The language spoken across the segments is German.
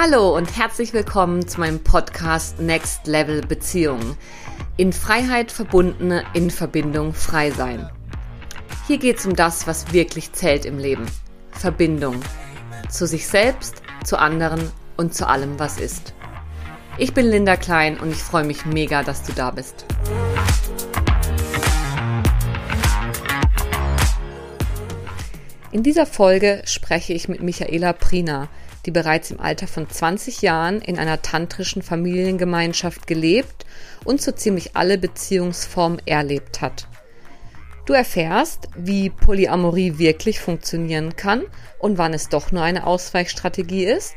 Hallo und herzlich willkommen zu meinem Podcast Next Level Beziehungen. In Freiheit verbundene, in Verbindung frei sein. Hier geht es um das, was wirklich zählt im Leben. Verbindung. Zu sich selbst, zu anderen und zu allem, was ist. Ich bin Linda Klein und ich freue mich mega, dass du da bist. In dieser Folge spreche ich mit Michaela Prina, die bereits im Alter von 20 Jahren in einer tantrischen Familiengemeinschaft gelebt und so ziemlich alle Beziehungsformen erlebt hat. Du erfährst, wie Polyamorie wirklich funktionieren kann und wann es doch nur eine Ausweichstrategie ist,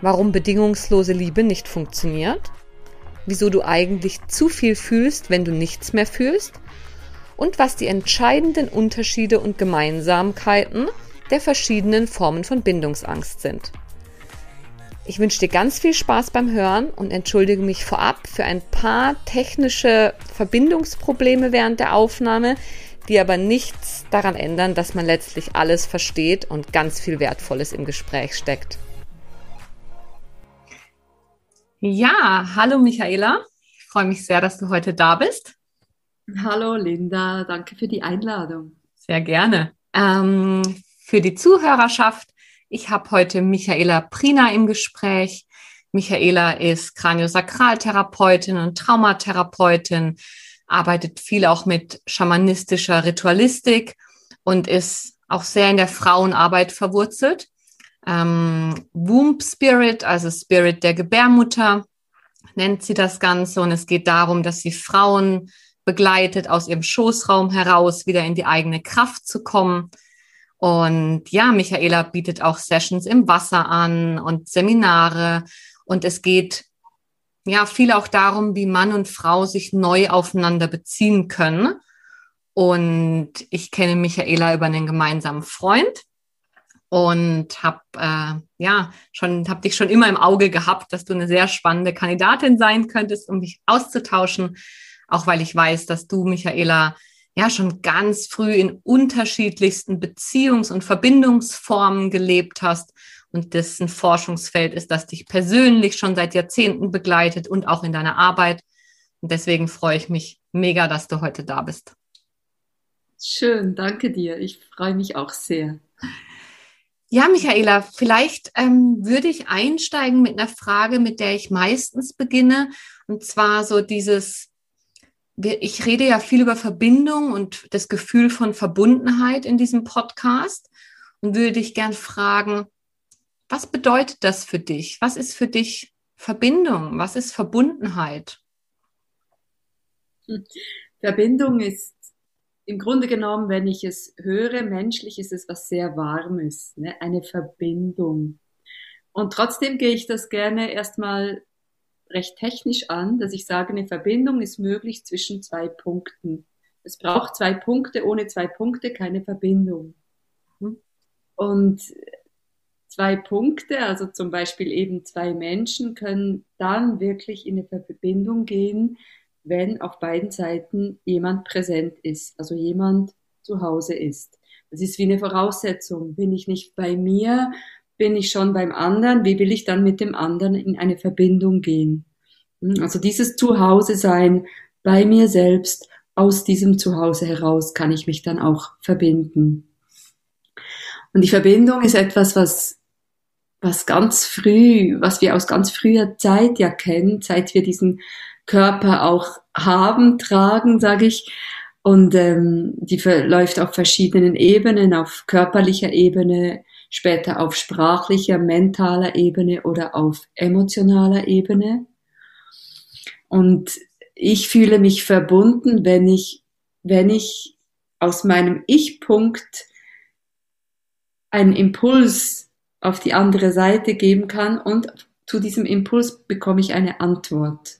warum bedingungslose Liebe nicht funktioniert, wieso du eigentlich zu viel fühlst, wenn du nichts mehr fühlst und was die entscheidenden Unterschiede und Gemeinsamkeiten der verschiedenen Formen von Bindungsangst sind. Ich wünsche dir ganz viel Spaß beim Hören und entschuldige mich vorab für ein paar technische Verbindungsprobleme während der Aufnahme, die aber nichts daran ändern, dass man letztlich alles versteht und ganz viel Wertvolles im Gespräch steckt. Ja, hallo Michaela. Ich freue mich sehr, dass du heute da bist. Hallo Linda, danke für die Einladung. Sehr gerne. Ähm, für die Zuhörerschaft, ich habe heute Michaela Prina im Gespräch. Michaela ist Kraniosakraltherapeutin und Traumatherapeutin, arbeitet viel auch mit schamanistischer Ritualistik und ist auch sehr in der Frauenarbeit verwurzelt. Ähm, Womb Spirit, also Spirit der Gebärmutter, nennt sie das Ganze. Und es geht darum, dass sie Frauen begleitet, aus ihrem Schoßraum heraus wieder in die eigene Kraft zu kommen. Und ja, Michaela bietet auch Sessions im Wasser an und Seminare. Und es geht ja viel auch darum, wie Mann und Frau sich neu aufeinander beziehen können. Und ich kenne Michaela über einen gemeinsamen Freund und habe äh, ja schon habe dich schon immer im Auge gehabt, dass du eine sehr spannende Kandidatin sein könntest, um dich auszutauschen auch weil ich weiß, dass du, Michaela, ja schon ganz früh in unterschiedlichsten Beziehungs- und Verbindungsformen gelebt hast und das ein Forschungsfeld ist, das dich persönlich schon seit Jahrzehnten begleitet und auch in deiner Arbeit. Und deswegen freue ich mich mega, dass du heute da bist. Schön, danke dir. Ich freue mich auch sehr. Ja, Michaela, vielleicht ähm, würde ich einsteigen mit einer Frage, mit der ich meistens beginne. Und zwar so dieses, ich rede ja viel über Verbindung und das Gefühl von Verbundenheit in diesem Podcast und würde dich gern fragen, was bedeutet das für dich? Was ist für dich Verbindung? Was ist Verbundenheit? Verbindung ist im Grunde genommen, wenn ich es höre, menschlich ist es was sehr Warmes, ne? eine Verbindung. Und trotzdem gehe ich das gerne erstmal recht technisch an, dass ich sage, eine Verbindung ist möglich zwischen zwei Punkten. Es braucht zwei Punkte, ohne zwei Punkte keine Verbindung. Und zwei Punkte, also zum Beispiel eben zwei Menschen, können dann wirklich in eine Verbindung gehen, wenn auf beiden Seiten jemand präsent ist, also jemand zu Hause ist. Das ist wie eine Voraussetzung. Bin ich nicht bei mir, bin ich schon beim anderen, wie will ich dann mit dem anderen in eine Verbindung gehen? Hm, also dieses Zuhause sein bei mir selbst, aus diesem Zuhause heraus kann ich mich dann auch verbinden. Und die Verbindung ist etwas, was, was ganz früh, was wir aus ganz früher Zeit ja kennen, seit wir diesen Körper auch haben, tragen, sage ich. Und ähm, die verläuft auf verschiedenen Ebenen, auf körperlicher Ebene, später auf sprachlicher, mentaler Ebene oder auf emotionaler Ebene. Und ich fühle mich verbunden, wenn ich, wenn ich aus meinem Ich-Punkt einen Impuls auf die andere Seite geben kann und zu diesem Impuls bekomme ich eine Antwort.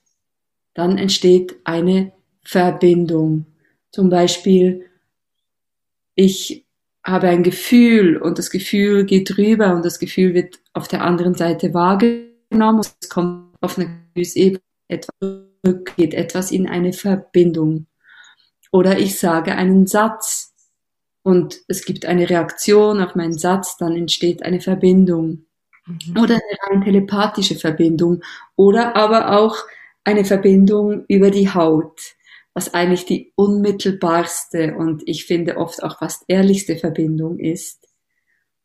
Dann entsteht eine Verbindung. Zum Beispiel, ich habe ein Gefühl und das Gefühl geht rüber und das Gefühl wird auf der anderen Seite wahrgenommen und es kommt auf eine Ebene etwas geht etwas in eine Verbindung. Oder ich sage einen Satz und es gibt eine Reaktion auf meinen Satz, dann entsteht eine Verbindung. mhm. oder eine rein telepathische Verbindung oder aber auch eine Verbindung über die Haut, was eigentlich die unmittelbarste und ich finde oft auch fast ehrlichste Verbindung ist.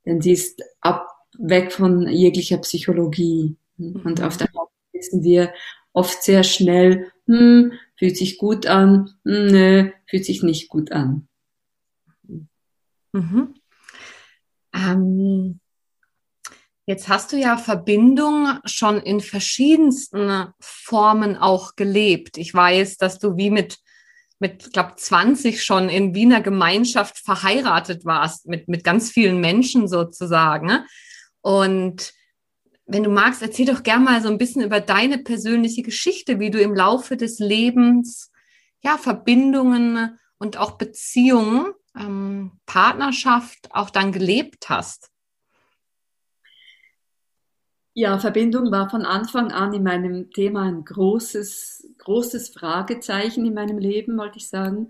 Denn sie ist ab, weg von jeglicher Psychologie. Und auf der Haut wissen wir oft sehr schnell, hm, fühlt sich gut an, hm, nö, fühlt sich nicht gut an. Mhm. Ähm, jetzt hast du ja Verbindung schon in verschiedensten Formen auch gelebt. Ich weiß, dass du wie mit mit, glaube 20 schon in Wiener Gemeinschaft verheiratet warst, mit, mit ganz vielen Menschen sozusagen. Und wenn du magst, erzähl doch gerne mal so ein bisschen über deine persönliche Geschichte, wie du im Laufe des Lebens ja Verbindungen und auch Beziehungen, ähm, Partnerschaft auch dann gelebt hast. Ja, Verbindung war von Anfang an in meinem Thema ein großes, großes Fragezeichen in meinem Leben, wollte ich sagen.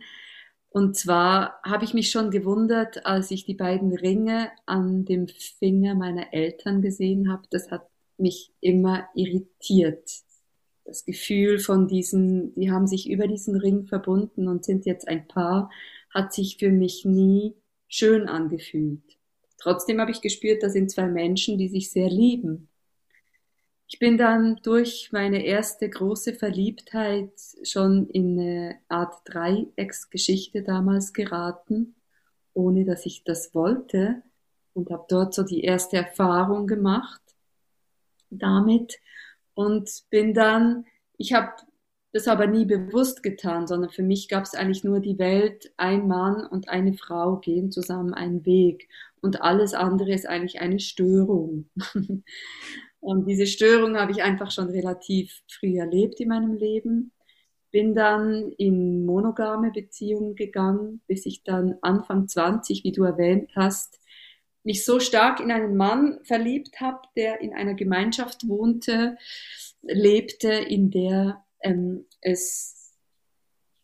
Und zwar habe ich mich schon gewundert, als ich die beiden Ringe an dem Finger meiner Eltern gesehen habe. Das hat mich immer irritiert. Das Gefühl von diesen, die haben sich über diesen Ring verbunden und sind jetzt ein Paar, hat sich für mich nie schön angefühlt. Trotzdem habe ich gespürt, da sind zwei Menschen, die sich sehr lieben. Ich bin dann durch meine erste große Verliebtheit schon in eine Art Dreiecksgeschichte damals geraten, ohne dass ich das wollte und habe dort so die erste Erfahrung gemacht damit und bin dann, ich habe das aber nie bewusst getan, sondern für mich gab es eigentlich nur die Welt, ein Mann und eine Frau gehen zusammen einen Weg und alles andere ist eigentlich eine Störung. Und diese Störung habe ich einfach schon relativ früh erlebt in meinem Leben. Bin dann in monogame Beziehungen gegangen, bis ich dann Anfang 20, wie du erwähnt hast, mich so stark in einen Mann verliebt habe, der in einer Gemeinschaft wohnte, lebte, in der ähm, es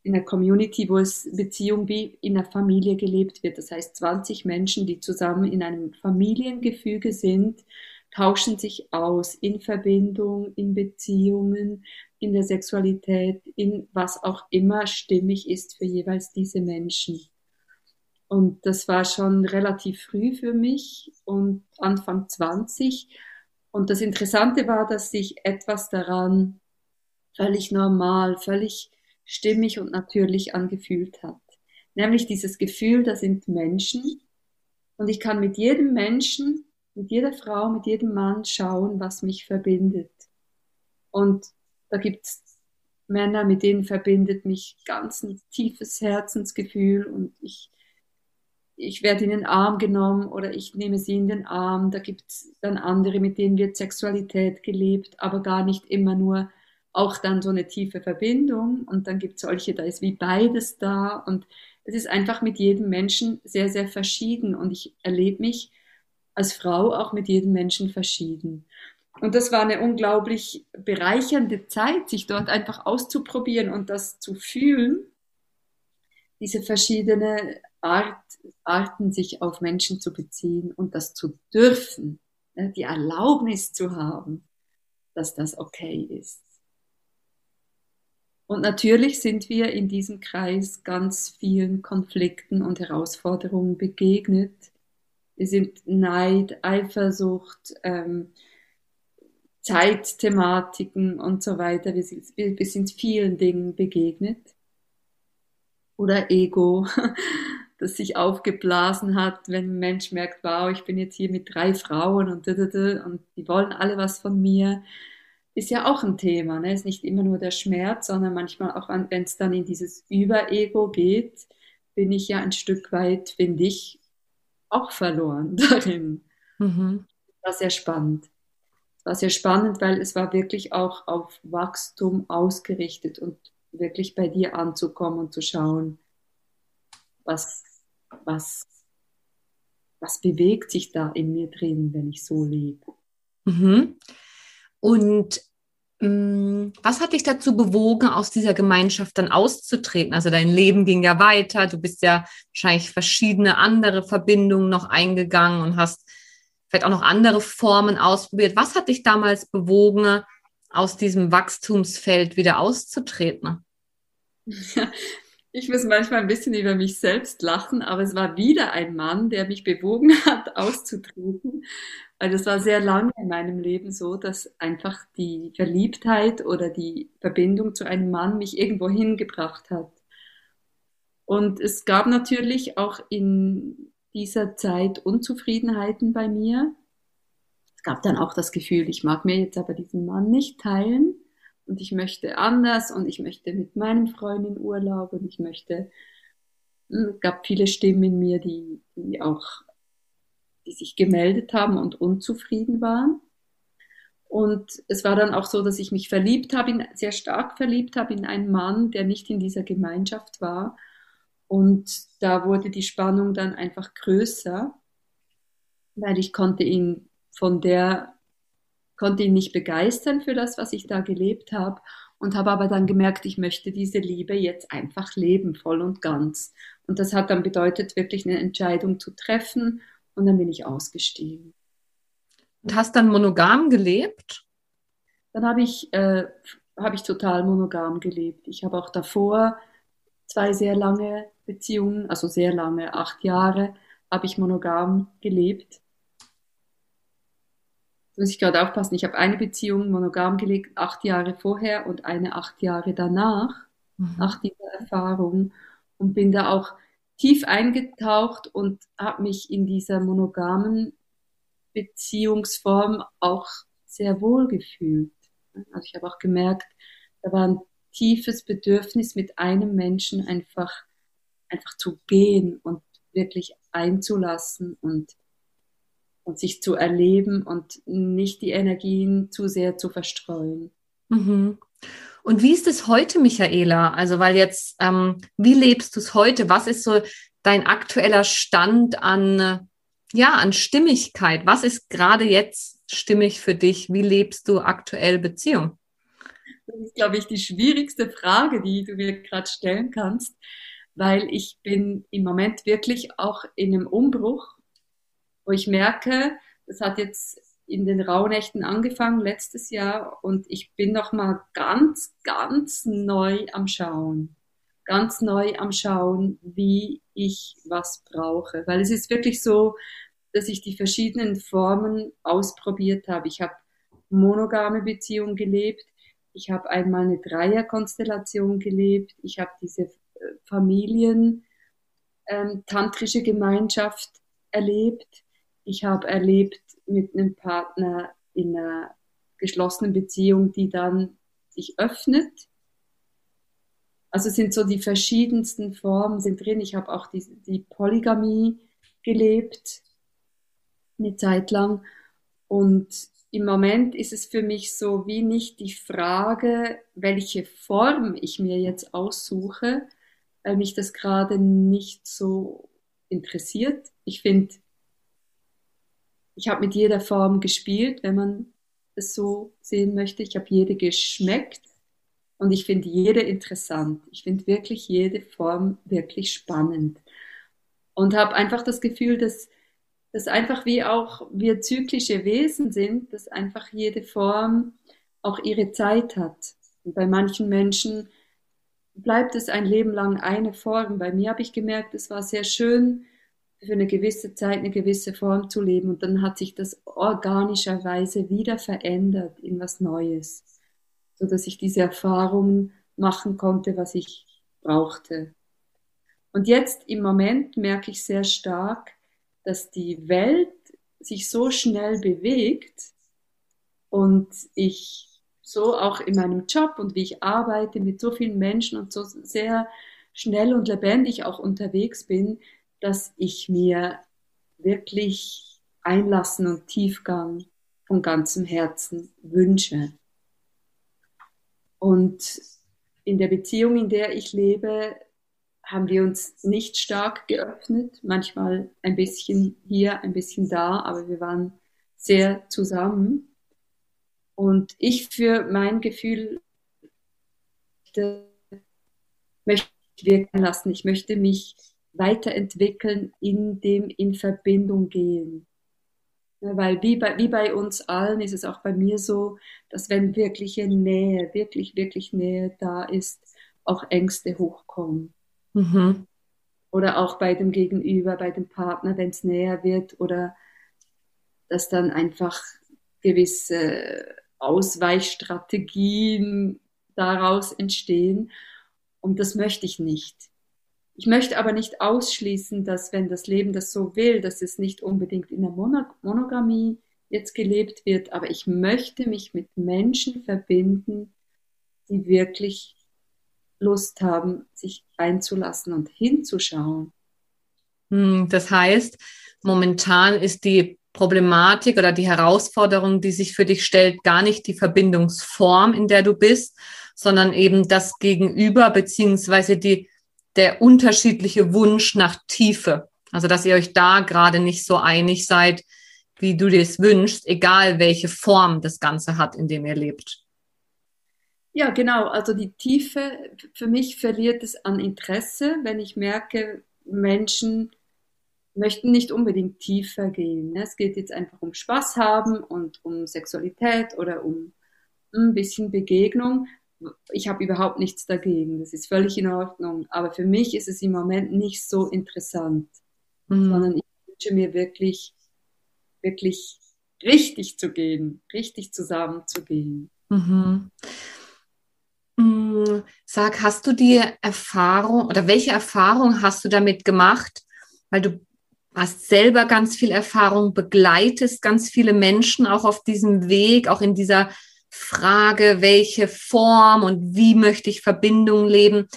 in einer Community, wo es Beziehung wie in einer Familie gelebt wird. Das heißt 20 Menschen, die zusammen in einem Familiengefüge sind, tauschen sich aus in Verbindung, in Beziehungen, in der Sexualität, in was auch immer stimmig ist für jeweils diese Menschen. Und das war schon relativ früh für mich und Anfang 20. Und das Interessante war, dass sich etwas daran völlig normal, völlig stimmig und natürlich angefühlt hat. Nämlich dieses Gefühl, da sind Menschen und ich kann mit jedem Menschen mit jeder Frau, mit jedem Mann schauen, was mich verbindet. Und da gibt es Männer, mit denen verbindet mich ganz ein tiefes Herzensgefühl und ich, ich werde in den Arm genommen oder ich nehme sie in den Arm. Da gibt es dann andere, mit denen wird Sexualität gelebt, aber gar nicht immer nur auch dann so eine tiefe Verbindung. Und dann gibt es solche, da ist wie beides da. Und es ist einfach mit jedem Menschen sehr, sehr verschieden. Und ich erlebe mich als Frau auch mit jedem Menschen verschieden. Und das war eine unglaublich bereichernde Zeit, sich dort einfach auszuprobieren und das zu fühlen, diese verschiedenen Art, Arten, sich auf Menschen zu beziehen und das zu dürfen, die Erlaubnis zu haben, dass das okay ist. Und natürlich sind wir in diesem Kreis ganz vielen Konflikten und Herausforderungen begegnet, wir sind Neid, Eifersucht, ähm, Zeitthematiken und so weiter. Wir sind, wir, wir sind vielen Dingen begegnet. Oder Ego, das sich aufgeblasen hat, wenn ein Mensch merkt, wow, ich bin jetzt hier mit drei Frauen und, und die wollen alle was von mir. Ist ja auch ein Thema, ne? Ist nicht immer nur der Schmerz, sondern manchmal auch, wenn es dann in dieses Überego geht, bin ich ja ein Stück weit, finde ich, auch verloren darin. Mhm. Das war sehr spannend. Es war sehr spannend, weil es war wirklich auch auf Wachstum ausgerichtet und wirklich bei dir anzukommen und zu schauen, was, was, was bewegt sich da in mir drin, wenn ich so lebe. Mhm. Und was hat dich dazu bewogen, aus dieser Gemeinschaft dann auszutreten? Also dein Leben ging ja weiter, du bist ja wahrscheinlich verschiedene andere Verbindungen noch eingegangen und hast vielleicht auch noch andere Formen ausprobiert. Was hat dich damals bewogen, aus diesem Wachstumsfeld wieder auszutreten? Ich muss manchmal ein bisschen über mich selbst lachen, aber es war wieder ein Mann, der mich bewogen hat, auszutreten. Weil es war sehr lange in meinem Leben so, dass einfach die Verliebtheit oder die Verbindung zu einem Mann mich irgendwo hingebracht hat. Und es gab natürlich auch in dieser Zeit Unzufriedenheiten bei mir. Es gab dann auch das Gefühl, ich mag mir jetzt aber diesen Mann nicht teilen und ich möchte anders und ich möchte mit meinem Freund in Urlaub und ich möchte, hm, es gab viele Stimmen in mir, die, die auch, die sich gemeldet haben und unzufrieden waren. Und es war dann auch so, dass ich mich verliebt habe, in, sehr stark verliebt habe in einen Mann, der nicht in dieser Gemeinschaft war. Und da wurde die Spannung dann einfach größer, weil ich konnte ihn von der konnte ihn nicht begeistern für das, was ich da gelebt habe und habe aber dann gemerkt, ich möchte diese Liebe jetzt einfach leben, voll und ganz. Und das hat dann bedeutet, wirklich eine Entscheidung zu treffen und dann bin ich ausgestiegen. Und hast dann monogam gelebt? Dann habe ich, äh, hab ich total monogam gelebt. Ich habe auch davor zwei sehr lange Beziehungen, also sehr lange, acht Jahre, habe ich monogam gelebt muss ich gerade aufpassen, ich habe eine Beziehung monogam gelegt, acht Jahre vorher und eine acht Jahre danach, mhm. nach dieser Erfahrung und bin da auch tief eingetaucht und habe mich in dieser monogamen Beziehungsform auch sehr wohl gefühlt. Also ich habe auch gemerkt, da war ein tiefes Bedürfnis, mit einem Menschen einfach, einfach zu gehen und wirklich einzulassen und und sich zu erleben und nicht die Energien zu sehr zu verstreuen. Mhm. Und wie ist es heute, Michaela? Also, weil jetzt, ähm, wie lebst du es heute? Was ist so dein aktueller Stand an, ja, an Stimmigkeit? Was ist gerade jetzt stimmig für dich? Wie lebst du aktuell Beziehung? Das ist, glaube ich, die schwierigste Frage, die du mir gerade stellen kannst, weil ich bin im Moment wirklich auch in einem Umbruch wo ich merke, das hat jetzt in den Rauhnächten angefangen letztes Jahr und ich bin noch mal ganz, ganz neu am Schauen. Ganz neu am Schauen, wie ich was brauche. Weil es ist wirklich so, dass ich die verschiedenen Formen ausprobiert habe. Ich habe monogame Beziehungen gelebt. Ich habe einmal eine Dreierkonstellation gelebt. Ich habe diese äh, Familien, ähm, tantrische Gemeinschaft erlebt. Ich habe erlebt mit einem Partner in einer geschlossenen Beziehung, die dann sich öffnet. Also sind so die verschiedensten Formen sind drin. Ich habe auch die, die Polygamie gelebt, eine Zeit lang. Und im Moment ist es für mich so wie nicht die Frage, welche Form ich mir jetzt aussuche, weil mich das gerade nicht so interessiert. Ich finde ich habe mit jeder Form gespielt, wenn man es so sehen möchte. Ich habe jede geschmeckt und ich finde jede interessant. Ich finde wirklich jede Form wirklich spannend und habe einfach das Gefühl, dass dass einfach wie auch wir zyklische Wesen sind, dass einfach jede Form auch ihre Zeit hat. Und bei manchen Menschen bleibt es ein Leben lang eine Form. Bei mir habe ich gemerkt, es war sehr schön, für eine gewisse Zeit eine gewisse Form zu leben und dann hat sich das organischerweise wieder verändert in was Neues, so dass ich diese Erfahrungen machen konnte, was ich brauchte. Und jetzt im Moment merke ich sehr stark, dass die Welt sich so schnell bewegt und ich so auch in meinem Job und wie ich arbeite mit so vielen Menschen und so sehr schnell und lebendig auch unterwegs bin, dass ich mir wirklich Einlassen und Tiefgang von ganzem Herzen wünsche. Und in der Beziehung, in der ich lebe, haben wir uns nicht stark geöffnet, manchmal ein bisschen hier, ein bisschen da, aber wir waren sehr zusammen. Und ich für mein Gefühl möchte wirken lassen. Ich möchte mich weiterentwickeln, in dem in Verbindung gehen. Weil wie bei, wie bei uns allen ist es auch bei mir so, dass wenn wirkliche Nähe, wirklich, wirklich Nähe da ist, auch Ängste hochkommen. Mhm. Oder auch bei dem Gegenüber, bei dem Partner, wenn es näher wird oder dass dann einfach gewisse Ausweichstrategien daraus entstehen. Und das möchte ich nicht. Ich möchte aber nicht ausschließen, dass wenn das Leben das so will, dass es nicht unbedingt in der Monogamie jetzt gelebt wird, aber ich möchte mich mit Menschen verbinden, die wirklich Lust haben, sich einzulassen und hinzuschauen. Hm, das heißt, momentan ist die Problematik oder die Herausforderung, die sich für dich stellt, gar nicht die Verbindungsform, in der du bist, sondern eben das Gegenüber beziehungsweise die, der unterschiedliche Wunsch nach Tiefe. Also, dass ihr euch da gerade nicht so einig seid, wie du dir es wünschst, egal welche Form das Ganze hat, in dem ihr lebt. Ja, genau. Also die Tiefe, für mich verliert es an Interesse, wenn ich merke, Menschen möchten nicht unbedingt tiefer gehen. Ne? Es geht jetzt einfach um Spaß haben und um Sexualität oder um ein bisschen Begegnung. Ich habe überhaupt nichts dagegen. Das ist völlig in Ordnung. Aber für mich ist es im Moment nicht so interessant, mhm. sondern ich wünsche mir wirklich, wirklich richtig zu gehen, richtig zusammenzugehen. Mhm. Mm, sag, hast du die Erfahrung oder welche Erfahrung hast du damit gemacht? Weil du hast selber ganz viel Erfahrung, begleitest ganz viele Menschen auch auf diesem Weg, auch in dieser Frage, welche Form und wie möchte ich Verbindung leben.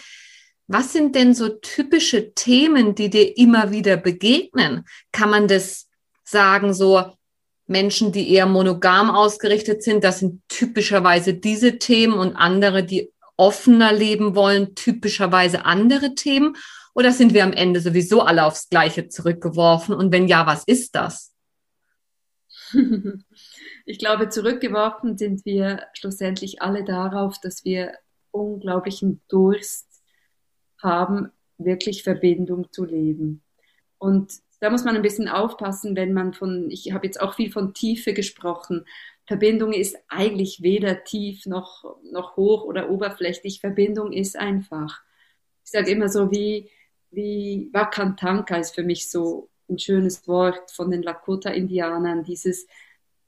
Was sind denn so typische Themen, die dir immer wieder begegnen? Kann man das sagen, so Menschen, die eher monogam ausgerichtet sind, das sind typischerweise diese Themen und andere, die offener leben wollen, typischerweise andere Themen? Oder sind wir am Ende sowieso alle aufs Gleiche zurückgeworfen? Und wenn ja, was ist das? Ich glaube, zurückgeworfen sind wir schlussendlich alle darauf, dass wir unglaublichen Durst haben, wirklich Verbindung zu leben. Und da muss man ein bisschen aufpassen, wenn man von, ich habe jetzt auch viel von Tiefe gesprochen. Verbindung ist eigentlich weder tief noch, noch hoch oder oberflächlich. Verbindung ist einfach. Ich sage immer so wie, wie Wakantanka ist für mich so ein schönes Wort von den Lakota-Indianern, dieses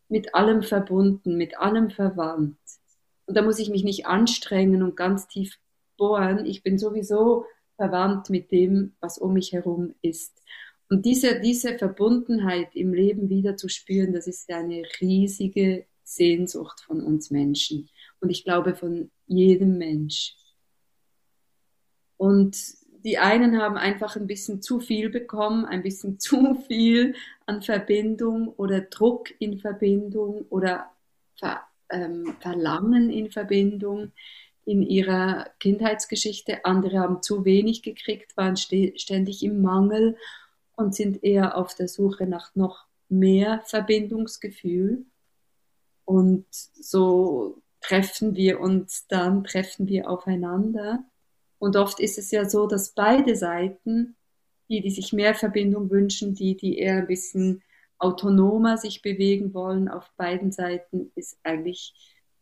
mit allem verbunden, mit allem verwandt. Und da muss ich mich nicht anstrengen und ganz tief bohren. Ich bin sowieso verwandt mit dem, was um mich herum ist. Und diese, diese Verbundenheit im Leben wieder zu spüren, das ist eine riesige Sehnsucht von uns Menschen. Und ich glaube von jedem Mensch. Und die einen haben einfach ein bisschen zu viel bekommen, ein bisschen zu viel an Verbindung oder Druck in Verbindung oder Ver, ähm, Verlangen in Verbindung in ihrer Kindheitsgeschichte. Andere haben zu wenig gekriegt, waren ständig im Mangel und sind eher auf der Suche nach noch mehr Verbindungsgefühl. Und so treffen wir uns dann, treffen wir aufeinander. Und oft ist es ja so, dass beide Seiten, die, die sich mehr Verbindung wünschen, die, die eher ein bisschen autonomer sich bewegen wollen, auf beiden Seiten ist eigentlich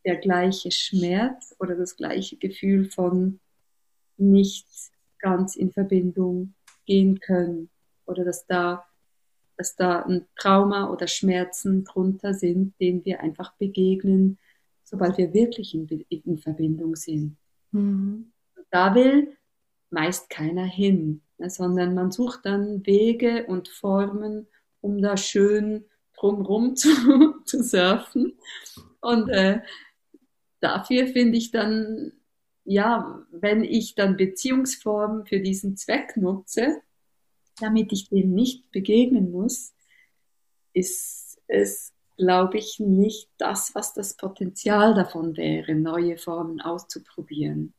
der gleiche Schmerz oder das gleiche Gefühl von nicht ganz in Verbindung gehen können oder dass da, dass da ein Trauma oder Schmerzen drunter sind, denen wir einfach begegnen, sobald wir wirklich in, in Verbindung sind. Mhm. Da will meist keiner hin, ne, sondern man sucht dann Wege und Formen, um da schön drumrum zu, zu surfen. Und äh, dafür finde ich dann, ja, wenn ich dann Beziehungsformen für diesen Zweck nutze, damit ich dem nicht begegnen muss, ist es, glaube ich, nicht das, was das Potenzial davon wäre, neue Formen auszuprobieren.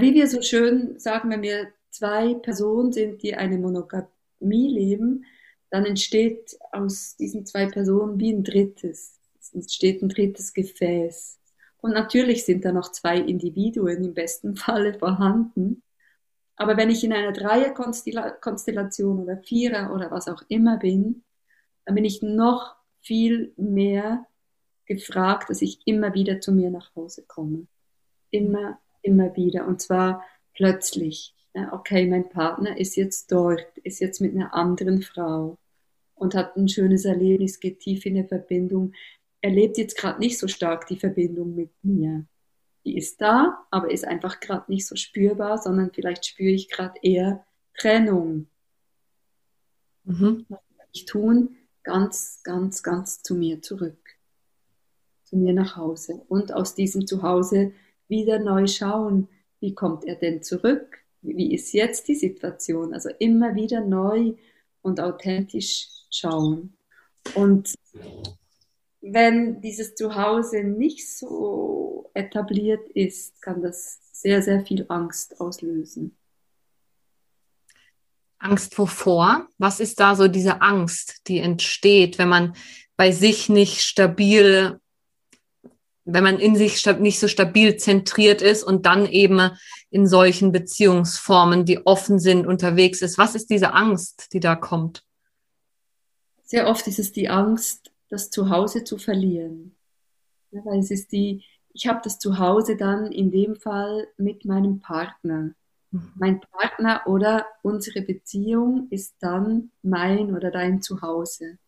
Wie wir so schön sagen, wenn wir zwei Personen sind, die eine Monogamie leben, dann entsteht aus diesen zwei Personen wie ein drittes. Es entsteht ein drittes Gefäß. Und natürlich sind da noch zwei Individuen im besten Falle vorhanden. Aber wenn ich in einer Dreierkonstellation oder Vierer oder was auch immer bin, dann bin ich noch viel mehr gefragt, dass ich immer wieder zu mir nach Hause komme. Immer, immer wieder. Und zwar plötzlich. Okay, mein Partner ist jetzt dort, ist jetzt mit einer anderen Frau und hat ein schönes Erlebnis, geht tief in der Verbindung. Er lebt jetzt gerade nicht so stark die Verbindung mit mir. Die ist da, aber ist einfach gerade nicht so spürbar, sondern vielleicht spüre ich gerade eher Trennung. Mhm. Was kann ich tun? Ganz, ganz, ganz zu mir zurück. Zu mir nach Hause. Und aus diesem Zuhause wieder neu schauen, wie kommt er denn zurück? Wie ist jetzt die Situation? Also immer wieder neu und authentisch schauen. Und wenn dieses Zuhause nicht so etabliert ist, kann das sehr, sehr viel Angst auslösen. Angst wovor? Was ist da so diese Angst, die entsteht, wenn man bei sich nicht stabil, wenn man in sich nicht so stabil zentriert ist und dann eben in solchen Beziehungsformen, die offen sind, unterwegs ist? Was ist diese Angst, die da kommt? Sehr oft ist es die Angst, das Zuhause zu verlieren. Ja, weil es ist die, ich habe das Zuhause dann in dem Fall mit meinem Partner. Mhm. Mein Partner oder unsere Beziehung ist dann mein oder dein Zuhause.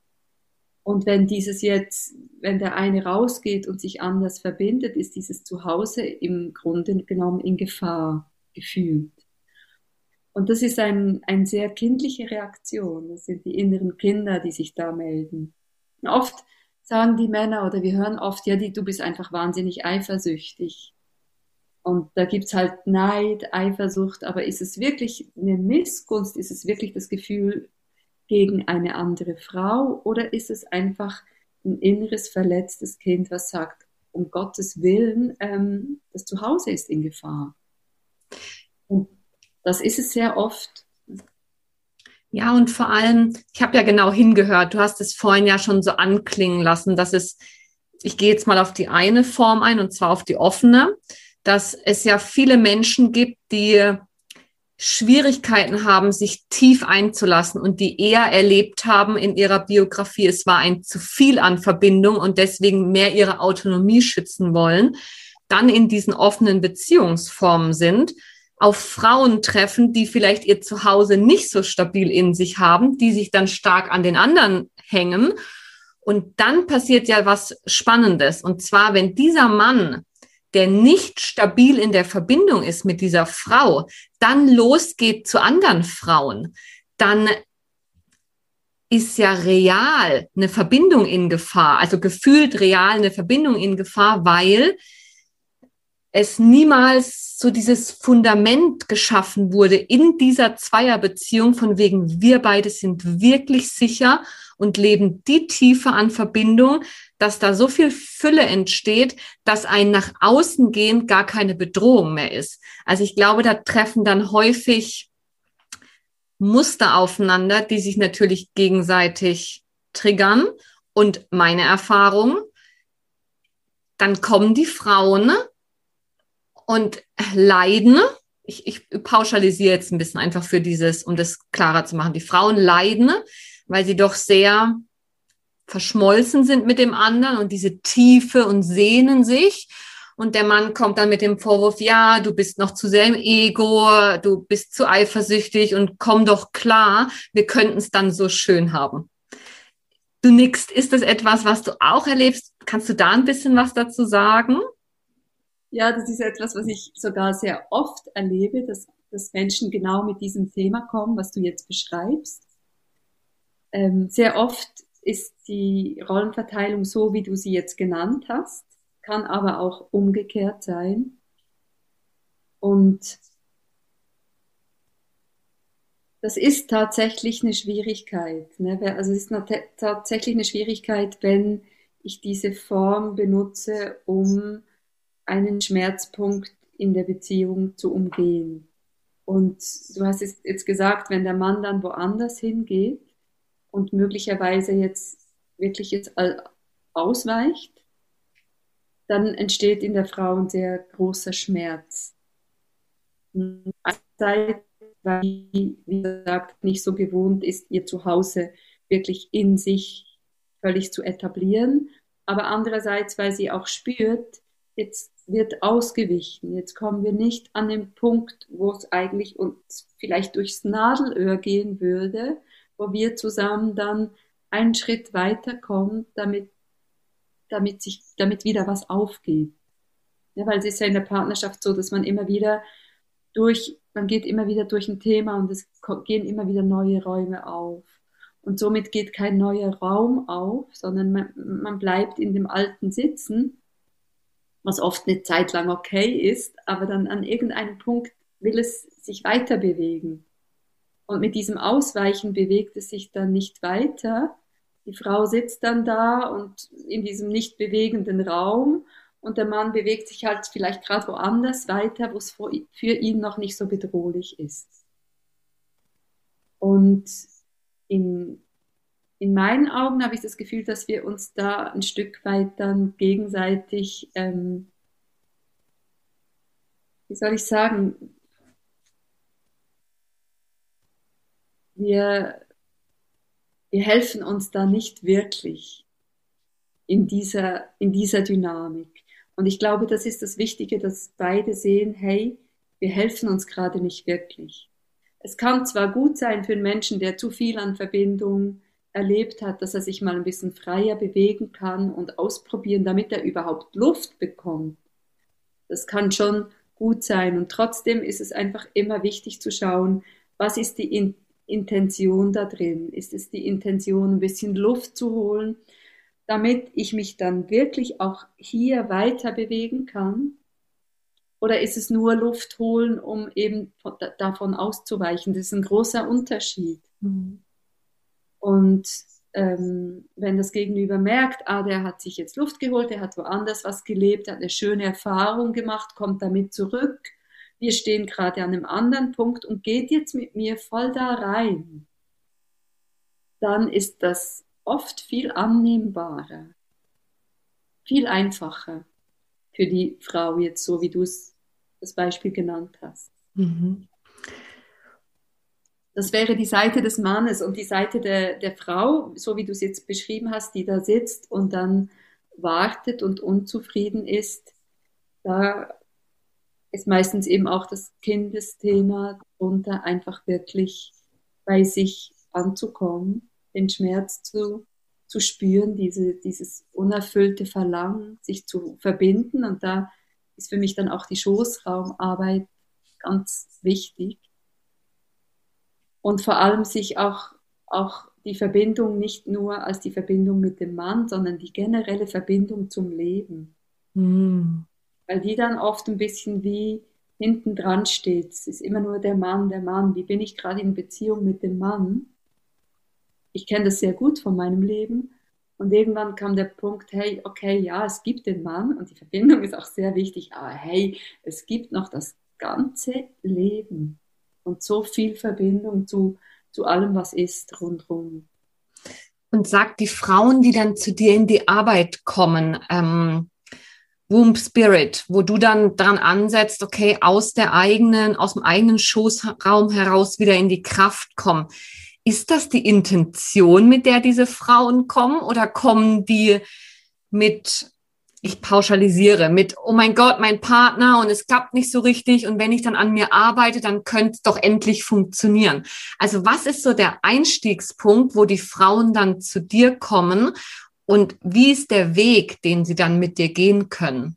Und wenn dieses jetzt, wenn der eine rausgeht und sich anders verbindet, ist dieses Zuhause im Grunde genommen in Gefahr gefühlt. Und das ist ein, eine sehr kindliche Reaktion. Das sind die inneren Kinder, die sich da melden. Und oft sagen die Männer oder wir hören oft, ja, die, du bist einfach wahnsinnig eifersüchtig. Und da gibt's halt Neid, Eifersucht, aber ist es wirklich eine Missgunst? Ist es wirklich das Gefühl gegen eine andere Frau? Oder ist es einfach ein inneres verletztes Kind, was sagt, um Gottes Willen, ähm, das Zuhause ist in Gefahr? Und das ist es sehr oft. Ja, und vor allem, ich habe ja genau hingehört, du hast es vorhin ja schon so anklingen lassen, dass es, ich gehe jetzt mal auf die eine Form ein, und zwar auf die offene dass es ja viele Menschen gibt, die Schwierigkeiten haben, sich tief einzulassen und die eher erlebt haben in ihrer Biografie, es war ein zu viel an Verbindung und deswegen mehr ihre Autonomie schützen wollen, dann in diesen offenen Beziehungsformen sind, auf Frauen treffen, die vielleicht ihr Zuhause nicht so stabil in sich haben, die sich dann stark an den anderen hängen. Und dann passiert ja was Spannendes. Und zwar, wenn dieser Mann der nicht stabil in der Verbindung ist mit dieser Frau, dann losgeht zu anderen Frauen, dann ist ja real eine Verbindung in Gefahr, also gefühlt real eine Verbindung in Gefahr, weil es niemals so dieses Fundament geschaffen wurde in dieser Zweierbeziehung von wegen wir beide sind wirklich sicher und leben die Tiefe an Verbindung, dass da so viel Fülle entsteht, dass ein nach außen gehen gar keine Bedrohung mehr ist. Also ich glaube, da treffen dann häufig Muster aufeinander, die sich natürlich gegenseitig triggern. Und meine Erfahrung, dann kommen die Frauen und leiden. Ich, ich pauschalisiere jetzt ein bisschen einfach für dieses, um das klarer zu machen. Die Frauen leiden, weil sie doch sehr verschmolzen sind mit dem anderen und diese Tiefe und sehnen sich. Und der Mann kommt dann mit dem Vorwurf, ja, du bist noch zu sehr im Ego, du bist zu eifersüchtig und komm doch klar, wir könnten es dann so schön haben. Du nickst, ist das etwas, was du auch erlebst? Kannst du da ein bisschen was dazu sagen? Ja, das ist etwas, was ich sogar sehr oft erlebe, dass, dass Menschen genau mit diesem Thema kommen, was du jetzt beschreibst. Ähm, sehr oft ist die Rollenverteilung so, wie du sie jetzt genannt hast, kann aber auch umgekehrt sein. Und das ist tatsächlich eine Schwierigkeit. Ne? Also es ist tatsächlich eine Schwierigkeit, wenn ich diese Form benutze, um einen Schmerzpunkt in der Beziehung zu umgehen. Und du hast jetzt gesagt, wenn der Mann dann woanders hingeht, und möglicherweise jetzt wirklich jetzt ausweicht, dann entsteht in der Frau ein sehr großer Schmerz. Einerseits, weil, wie gesagt, nicht so gewohnt ist, ihr Zuhause wirklich in sich völlig zu etablieren, aber andererseits, weil sie auch spürt, jetzt wird ausgewichen, jetzt kommen wir nicht an den Punkt, wo es eigentlich uns vielleicht durchs Nadelöhr gehen würde, wo wir zusammen dann einen Schritt weiterkommen, damit, damit sich, damit wieder was aufgeht. Ja, weil es ist ja in der Partnerschaft so, dass man immer wieder durch, man geht immer wieder durch ein Thema und es gehen immer wieder neue Räume auf. Und somit geht kein neuer Raum auf, sondern man, man bleibt in dem Alten sitzen, was oft eine Zeit lang okay ist, aber dann an irgendeinem Punkt will es sich weiter bewegen. Und mit diesem Ausweichen bewegt es sich dann nicht weiter. Die Frau sitzt dann da und in diesem nicht bewegenden Raum und der Mann bewegt sich halt vielleicht gerade woanders weiter, wo es für ihn noch nicht so bedrohlich ist. Und in, in meinen Augen habe ich das Gefühl, dass wir uns da ein Stück weit dann gegenseitig, ähm, wie soll ich sagen, wir, wir helfen uns da nicht wirklich in dieser, in dieser Dynamik. Und ich glaube, das ist das Wichtige, dass beide sehen, hey, wir helfen uns gerade nicht wirklich. Es kann zwar gut sein für einen Menschen, der zu viel an Verbindung erlebt hat, dass er sich mal ein bisschen freier bewegen kann und ausprobieren, damit er überhaupt Luft bekommt. Das kann schon gut sein. Und trotzdem ist es einfach immer wichtig zu schauen, was ist die Intention da drin? Ist es die Intention, ein bisschen Luft zu holen, damit ich mich dann wirklich auch hier weiter bewegen kann? Oder ist es nur Luft holen, um eben davon auszuweichen? Das ist ein großer Unterschied. Mhm. Und ähm, wenn das Gegenüber merkt, ah, der hat sich jetzt Luft geholt, der hat woanders was gelebt, hat eine schöne Erfahrung gemacht, kommt damit zurück, wir stehen gerade an einem anderen Punkt und geht jetzt mit mir voll da rein, dann ist das oft viel annehmbarer, viel einfacher für die Frau jetzt, so wie du es das Beispiel genannt hast. Mhm. Das wäre die Seite des Mannes und die Seite der, der Frau, so wie du es jetzt beschrieben hast, die da sitzt und dann wartet und unzufrieden ist. Da ist meistens eben auch das Kindesthema darunter, einfach wirklich bei sich anzukommen, den Schmerz zu zu spüren, diese, dieses unerfüllte Verlangen, sich zu verbinden. Und da ist für mich dann auch die Schoßraumarbeit ganz wichtig. Und vor allem sich auch, auch die Verbindung nicht nur als die Verbindung mit dem Mann, sondern die generelle Verbindung zum Leben. Mm. Weil die dann oft ein bisschen wie hinten dran steht. Es ist immer nur der Mann, der Mann. Wie bin ich gerade in Beziehung mit dem Mann? ich kenne das sehr gut von meinem Leben. Und irgendwann kam der Punkt, hey, okay, ja, es gibt den Mann und die Verbindung ist auch sehr wichtig, aber hey, es gibt noch das ganze Leben und so viel Verbindung zu, zu allem, was ist rundherum. Und sagt die Frauen, die dann zu dir in die Arbeit kommen, ähm, Womb Spirit, wo du dann dran ansetzt, okay, aus der eigenen, aus dem eigenen Schoßraum heraus wieder in die Kraft kommen. Ist das die Intention, mit der diese Frauen kommen oder kommen die mit, ich pauschalisiere, mit, oh mein Gott, mein Partner und es klappt nicht so richtig und wenn ich dann an mir arbeite, dann könnte es doch endlich funktionieren. Also was ist so der Einstiegspunkt, wo die Frauen dann zu dir kommen und wie ist der Weg, den sie dann mit dir gehen können?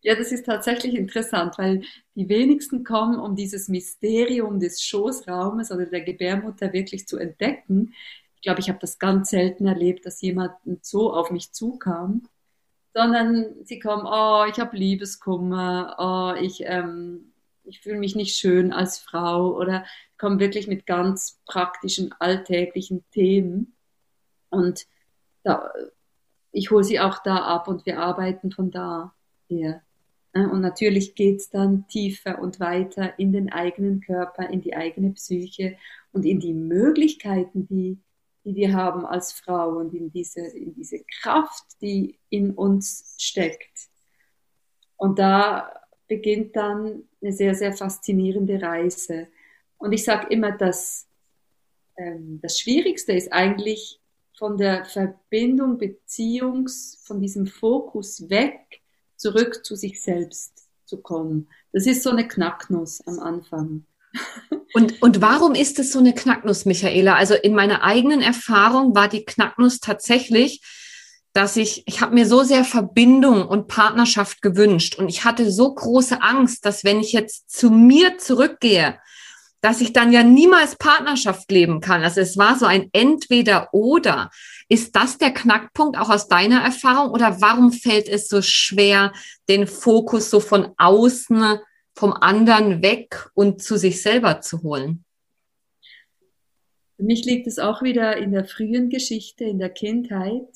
Ja, das ist tatsächlich interessant, weil die wenigsten kommen, um dieses Mysterium des Schoßraumes oder der Gebärmutter wirklich zu entdecken. Ich glaube, ich habe das ganz selten erlebt, dass jemand so auf mich zukam, sondern sie kommen, oh, ich habe Liebeskummer, oh, ich, ähm, ich fühle mich nicht schön als Frau oder kommen wirklich mit ganz praktischen, alltäglichen Themen. Und da, ich hole sie auch da ab und wir arbeiten von da her. Und natürlich geht es dann tiefer und weiter in den eigenen Körper, in die eigene Psyche und in die Möglichkeiten, die, die wir haben als Frau und in diese, in diese Kraft, die in uns steckt. Und da beginnt dann eine sehr, sehr faszinierende Reise. Und ich sage immer, dass ähm, das Schwierigste ist eigentlich von der Verbindung, Beziehungs, von diesem Fokus weg, zurück zu sich selbst zu kommen. Das ist so eine Knacknuss am Anfang. Und, und warum ist es so eine Knacknuss, Michaela? Also in meiner eigenen Erfahrung war die Knacknuss tatsächlich, dass ich, ich habe mir so sehr Verbindung und Partnerschaft gewünscht und ich hatte so große Angst, dass wenn ich jetzt zu mir zurückgehe, dass ich dann ja niemals Partnerschaft leben kann. Also es war so ein Entweder-Oder. Ist das der Knackpunkt auch aus deiner Erfahrung oder warum fällt es so schwer, den Fokus so von außen, vom anderen weg und zu sich selber zu holen? Für mich liegt es auch wieder in der frühen Geschichte, in der Kindheit,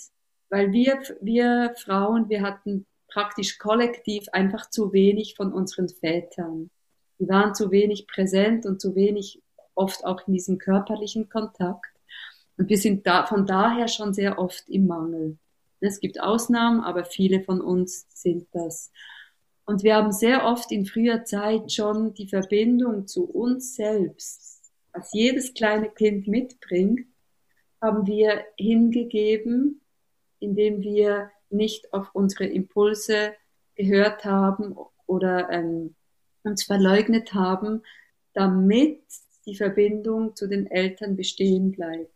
weil wir, wir Frauen, wir hatten praktisch kollektiv einfach zu wenig von unseren Vätern. Die waren zu wenig präsent und zu wenig oft auch in diesem körperlichen Kontakt. Und wir sind da, von daher schon sehr oft im Mangel. Es gibt Ausnahmen, aber viele von uns sind das. Und wir haben sehr oft in früher Zeit schon die Verbindung zu uns selbst, was jedes kleine Kind mitbringt, haben wir hingegeben indem wir nicht auf unsere Impulse gehört haben oder ähm, uns verleugnet haben, damit die Verbindung zu den Eltern bestehen bleibt.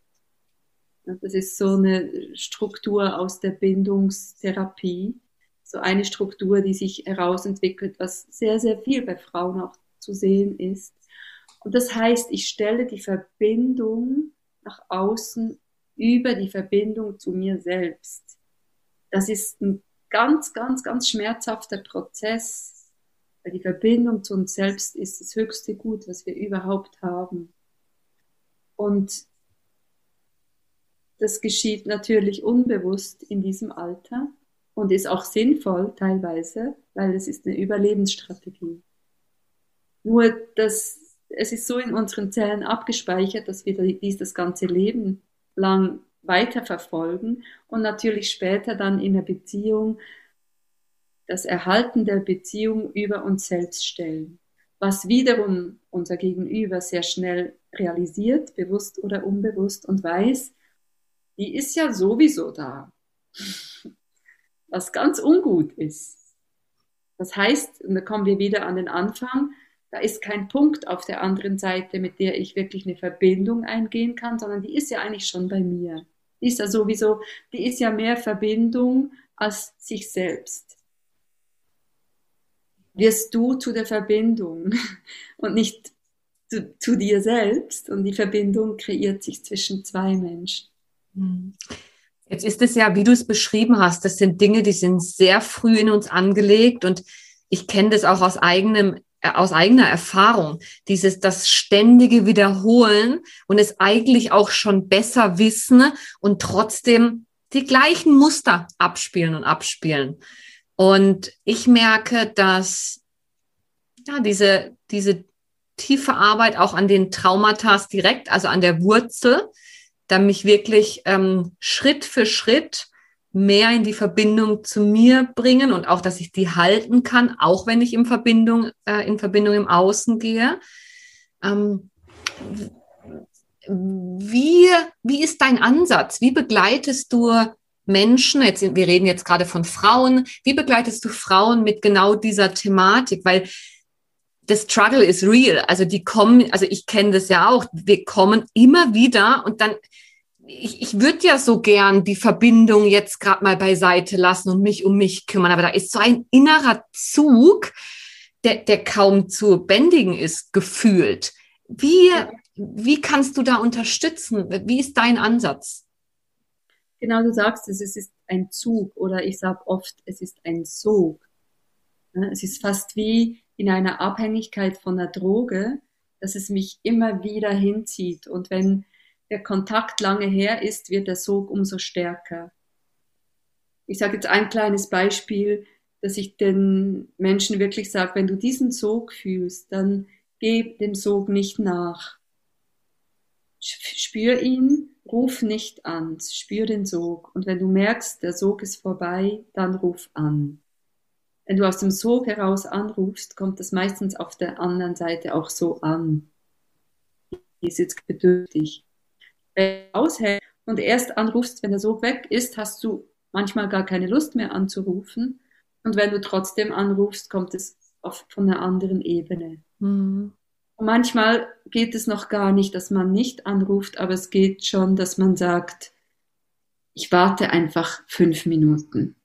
Das ist so eine Struktur aus der Bindungstherapie, so eine Struktur, die sich herausentwickelt, was sehr, sehr viel bei Frauen auch zu sehen ist. Und das heißt, ich stelle die Verbindung nach außen über die Verbindung zu mir selbst. Das ist ein ganz, ganz, ganz schmerzhafter Prozess, weil die Verbindung zu uns selbst ist das höchste Gut, was wir überhaupt haben. Und das geschieht natürlich unbewusst in diesem Alter und ist auch sinnvoll teilweise, weil es ist eine Überlebensstrategie. Nur, dass es ist so in unseren Zellen abgespeichert, dass wir dies das ganze Leben lang weiterverfolgen und natürlich später dann in der Beziehung das Erhalten der Beziehung über uns selbst stellen, was wiederum unser Gegenüber sehr schnell realisiert, bewusst oder unbewusst und weiß, die ist ja sowieso da, was ganz ungut ist. Das heißt, und da kommen wir wieder an den Anfang, da ist kein Punkt auf der anderen Seite, mit der ich wirklich eine Verbindung eingehen kann, sondern die ist ja eigentlich schon bei mir. Die ist ja sowieso, die ist ja mehr Verbindung als sich selbst. Wirst du zu der Verbindung und nicht zu, zu dir selbst und die Verbindung kreiert sich zwischen zwei Menschen. Hm. Jetzt ist es ja, wie du es beschrieben hast, das sind Dinge, die sind sehr früh in uns angelegt und ich kenne das auch aus eigenem äh, aus eigener Erfahrung, dieses das ständige Wiederholen und es eigentlich auch schon besser wissen und trotzdem die gleichen Muster abspielen und abspielen. Und ich merke, dass ja, diese, diese tiefe Arbeit auch an den Traumata direkt, also an der Wurzel, da mich wirklich ähm, Schritt für Schritt mehr in die Verbindung zu mir bringen und auch, dass ich die halten kann, auch wenn ich in Verbindung, äh, in Verbindung im Außen gehe. Ähm, wie, wie ist dein Ansatz? Wie begleitest du Menschen, jetzt, wir reden jetzt gerade von Frauen, wie begleitest du Frauen mit genau dieser Thematik? Weil the struggle is real. Also die kommen, also ich kenne das ja auch, wir kommen immer wieder und dann ich, ich würde ja so gern die Verbindung jetzt gerade mal beiseite lassen und mich um mich kümmern, aber da ist so ein innerer Zug, der, der kaum zu bändigen ist, gefühlt. Wie, wie kannst du da unterstützen? Wie ist dein Ansatz? Genau, du sagst es, es ist ein Zug oder ich sage oft, es ist ein Sog. Es ist fast wie in einer Abhängigkeit von einer Droge, dass es mich immer wieder hinzieht. Und wenn der Kontakt lange her ist, wird der Sog umso stärker. Ich sage jetzt ein kleines Beispiel, dass ich den Menschen wirklich sage, wenn du diesen Sog fühlst, dann gib dem Sog nicht nach. Spür ihn, ruf nicht an, spür den Sog. Und wenn du merkst, der Sog ist vorbei, dann ruf an. Wenn du aus dem Sog heraus anrufst, kommt das meistens auf der anderen Seite auch so an. Die ist jetzt bedürftig aushält und erst anrufst, wenn er so weg ist, hast du manchmal gar keine Lust mehr anzurufen. Und wenn du trotzdem anrufst, kommt es oft von einer anderen Ebene. Mhm. Manchmal geht es noch gar nicht, dass man nicht anruft, aber es geht schon, dass man sagt, ich warte einfach fünf Minuten.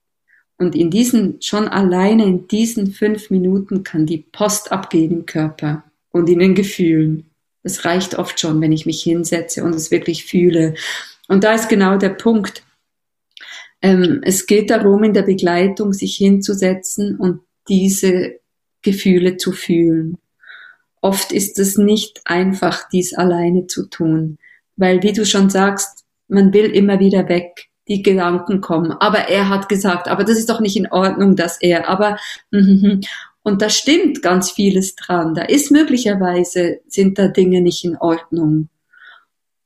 Und in diesen, schon alleine in diesen fünf Minuten kann die Post abgehen im Körper und in den Gefühlen. Es reicht oft schon, wenn ich mich hinsetze und es wirklich fühle. Und da ist genau der Punkt. Ähm, es geht darum, in der Begleitung sich hinzusetzen und diese Gefühle zu fühlen. Oft ist es nicht einfach, dies alleine zu tun, weil, wie du schon sagst, man will immer wieder weg die Gedanken kommen. Aber er hat gesagt, aber das ist doch nicht in Ordnung, dass er, aber, und da stimmt ganz vieles dran. Da ist möglicherweise, sind da Dinge nicht in Ordnung.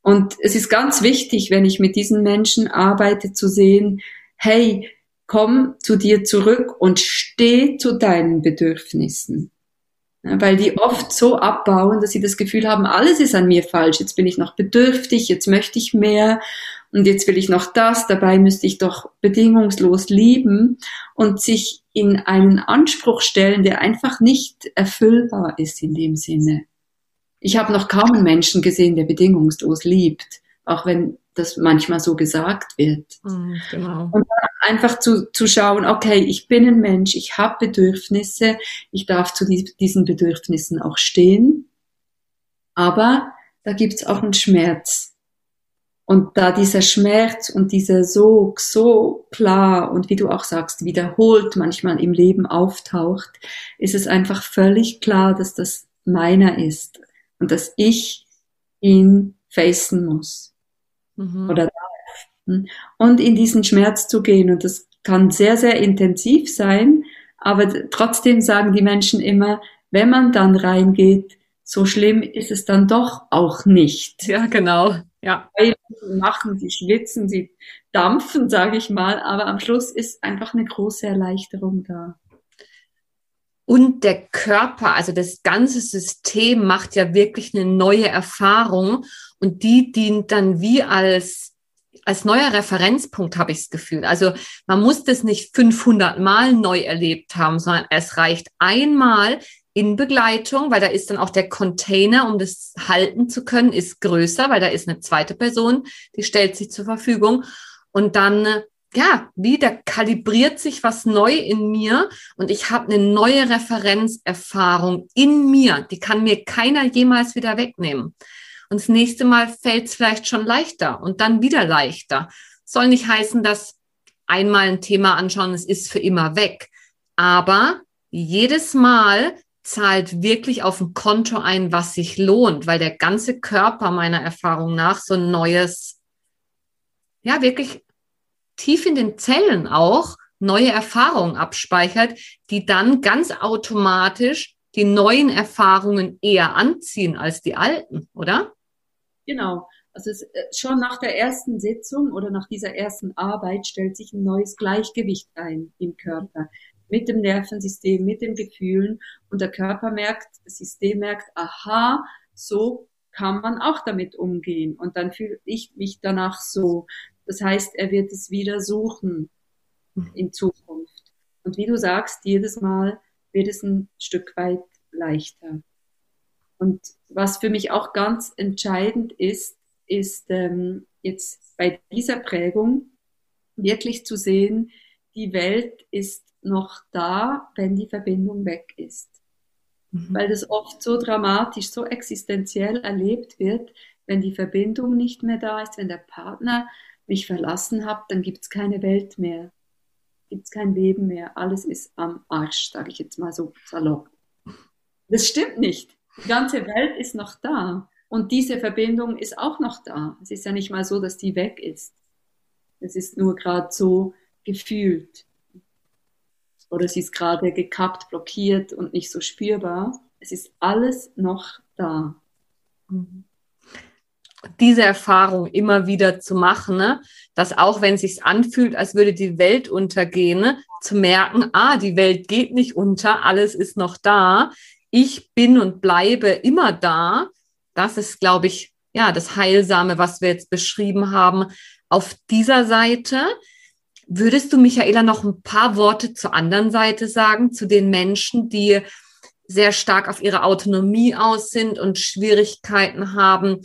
Und es ist ganz wichtig, wenn ich mit diesen Menschen arbeite, zu sehen, hey, komm zu dir zurück und steh zu deinen Bedürfnissen. Ja, weil die oft so abbauen, dass sie das Gefühl haben, alles ist an mir falsch. Jetzt bin ich noch bedürftig, jetzt möchte ich mehr und jetzt will ich noch das, dabei müsste ich doch bedingungslos lieben und sich in einen Anspruch stellen, der einfach nicht erfüllbar ist in dem Sinne. Ich habe noch kaum einen Menschen gesehen, der bedingungslos liebt, auch wenn das manchmal so gesagt wird. Mm, genau. Und einfach zu, zu schauen, okay, ich bin ein Mensch, ich habe Bedürfnisse, ich darf zu diesen Bedürfnissen auch stehen, aber da gibt's auch einen Schmerz. Und da dieser Schmerz und dieser Sog so klar und wie du auch sagst, wiederholt manchmal im Leben auftaucht, ist es einfach völlig klar, dass das meiner ist und dass ich ihn facen muss mhm. oder? Und in diesen Schmerz zu gehen. Und das kann sehr, sehr intensiv sein, aber trotzdem sagen die Menschen immer, wenn man dann reingeht, so schlimm ist es dann doch auch nicht. Ja, genau. Ja. Sie machen, sie schwitzen, sie dampfen, sage ich mal, aber am Schluss ist einfach eine große Erleichterung da. Und der Körper, also das ganze System macht ja wirklich eine neue Erfahrung und die dient dann wie als als neuer Referenzpunkt habe ich das Gefühl. Also man muss das nicht 500 Mal neu erlebt haben, sondern es reicht einmal in Begleitung, weil da ist dann auch der Container, um das halten zu können, ist größer, weil da ist eine zweite Person, die stellt sich zur Verfügung. Und dann, ja, wieder kalibriert sich was neu in mir und ich habe eine neue Referenzerfahrung in mir. Die kann mir keiner jemals wieder wegnehmen. Und das nächste Mal fällt es vielleicht schon leichter und dann wieder leichter. Soll nicht heißen, dass einmal ein Thema anschauen, es ist für immer weg. Aber jedes Mal zahlt wirklich auf ein Konto ein, was sich lohnt, weil der ganze Körper meiner Erfahrung nach so ein neues, ja, wirklich tief in den Zellen auch neue Erfahrungen abspeichert, die dann ganz automatisch die neuen Erfahrungen eher anziehen als die alten, oder? Genau. Also es, äh, schon nach der ersten Sitzung oder nach dieser ersten Arbeit stellt sich ein neues Gleichgewicht ein im Körper mit dem Nervensystem, mit den Gefühlen und der Körper merkt, das System merkt, aha, so kann man auch damit umgehen und dann fühle ich mich danach so. Das heißt, er wird es wieder suchen in Zukunft. Und wie du sagst, jedes Mal wird es ein Stück weit leichter. Und was für mich auch ganz entscheidend ist, ist ähm, jetzt bei dieser Prägung wirklich zu sehen, die Welt ist noch da, wenn die Verbindung weg ist. Mhm. Weil das oft so dramatisch, so existenziell erlebt wird, wenn die Verbindung nicht mehr da ist, wenn der Partner mich verlassen hat, dann gibt es keine Welt mehr, gibt es kein Leben mehr, alles ist am Arsch, sage ich jetzt mal so salopp. Das stimmt nicht. Die ganze Welt ist noch da und diese Verbindung ist auch noch da. Es ist ja nicht mal so, dass die weg ist. Es ist nur gerade so gefühlt oder sie ist gerade gekappt, blockiert und nicht so spürbar. Es ist alles noch da. Diese Erfahrung immer wieder zu machen, ne? dass auch wenn es sich anfühlt, als würde die Welt untergehen, ne? zu merken, ah, die Welt geht nicht unter, alles ist noch da. Ich bin und bleibe immer da. Das ist, glaube ich, ja, das Heilsame, was wir jetzt beschrieben haben, auf dieser Seite. Würdest du, Michaela, noch ein paar Worte zur anderen Seite sagen, zu den Menschen, die sehr stark auf ihre Autonomie aus sind und Schwierigkeiten haben,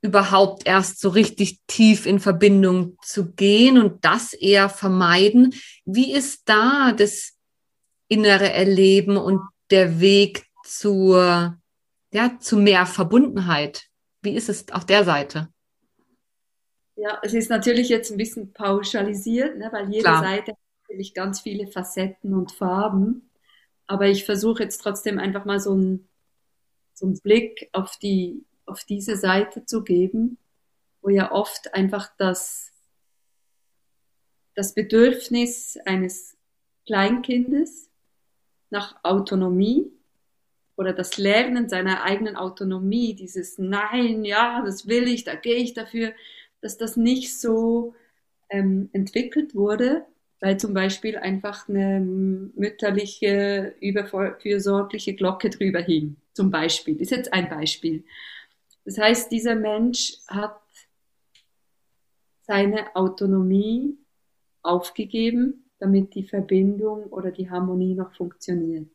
überhaupt erst so richtig tief in Verbindung zu gehen und das eher vermeiden. Wie ist da das innere Erleben und der Weg zur, ja, zu mehr Verbundenheit? Wie ist es auf der Seite? Ja, es ist natürlich jetzt ein bisschen pauschalisiert, ne, weil jede Klar. Seite hat natürlich ganz viele Facetten und Farben. Aber ich versuche jetzt trotzdem einfach mal so einen, so einen Blick auf die, auf diese Seite zu geben, wo ja oft einfach das, das Bedürfnis eines Kleinkindes nach Autonomie oder das Lernen seiner eigenen Autonomie, dieses Nein, ja, das will ich, da gehe ich dafür, dass das nicht so ähm, entwickelt wurde, weil zum Beispiel einfach eine mütterliche, überfürsorgliche Glocke drüber hing. Zum Beispiel. Ist jetzt ein Beispiel. Das heißt, dieser Mensch hat seine Autonomie aufgegeben, damit die Verbindung oder die Harmonie noch funktioniert.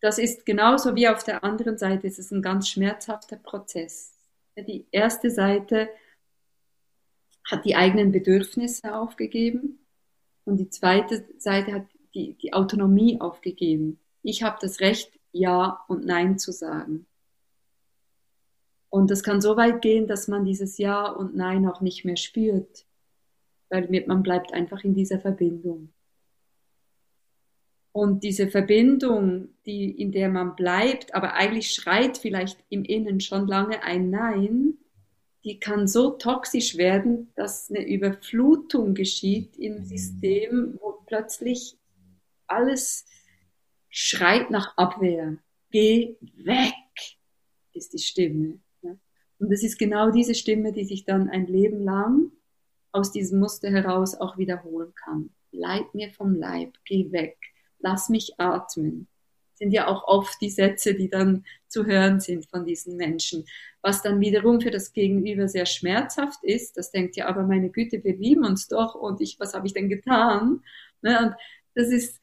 Das ist genauso wie auf der anderen Seite, es ist ein ganz schmerzhafter Prozess. Die erste Seite hat die eigenen Bedürfnisse aufgegeben und die zweite Seite hat die, die Autonomie aufgegeben. Ich habe das Recht, Ja und Nein zu sagen. Und das kann so weit gehen, dass man dieses Ja und Nein auch nicht mehr spürt, weil man bleibt einfach in dieser Verbindung. Und diese Verbindung, die, in der man bleibt, aber eigentlich schreit vielleicht im Innen schon lange ein Nein, die kann so toxisch werden, dass eine Überflutung geschieht im System, wo plötzlich alles schreit nach Abwehr. Geh weg, ist die Stimme. Und es ist genau diese Stimme, die sich dann ein Leben lang aus diesem Muster heraus auch wiederholen kann. Leid mir vom Leib, geh weg, lass mich atmen. Sind ja auch oft die Sätze, die dann zu hören sind von diesen Menschen. Was dann wiederum für das Gegenüber sehr schmerzhaft ist, das denkt ja, aber meine Güte, wir lieben uns doch und ich, was habe ich denn getan? Ne? Und das ist,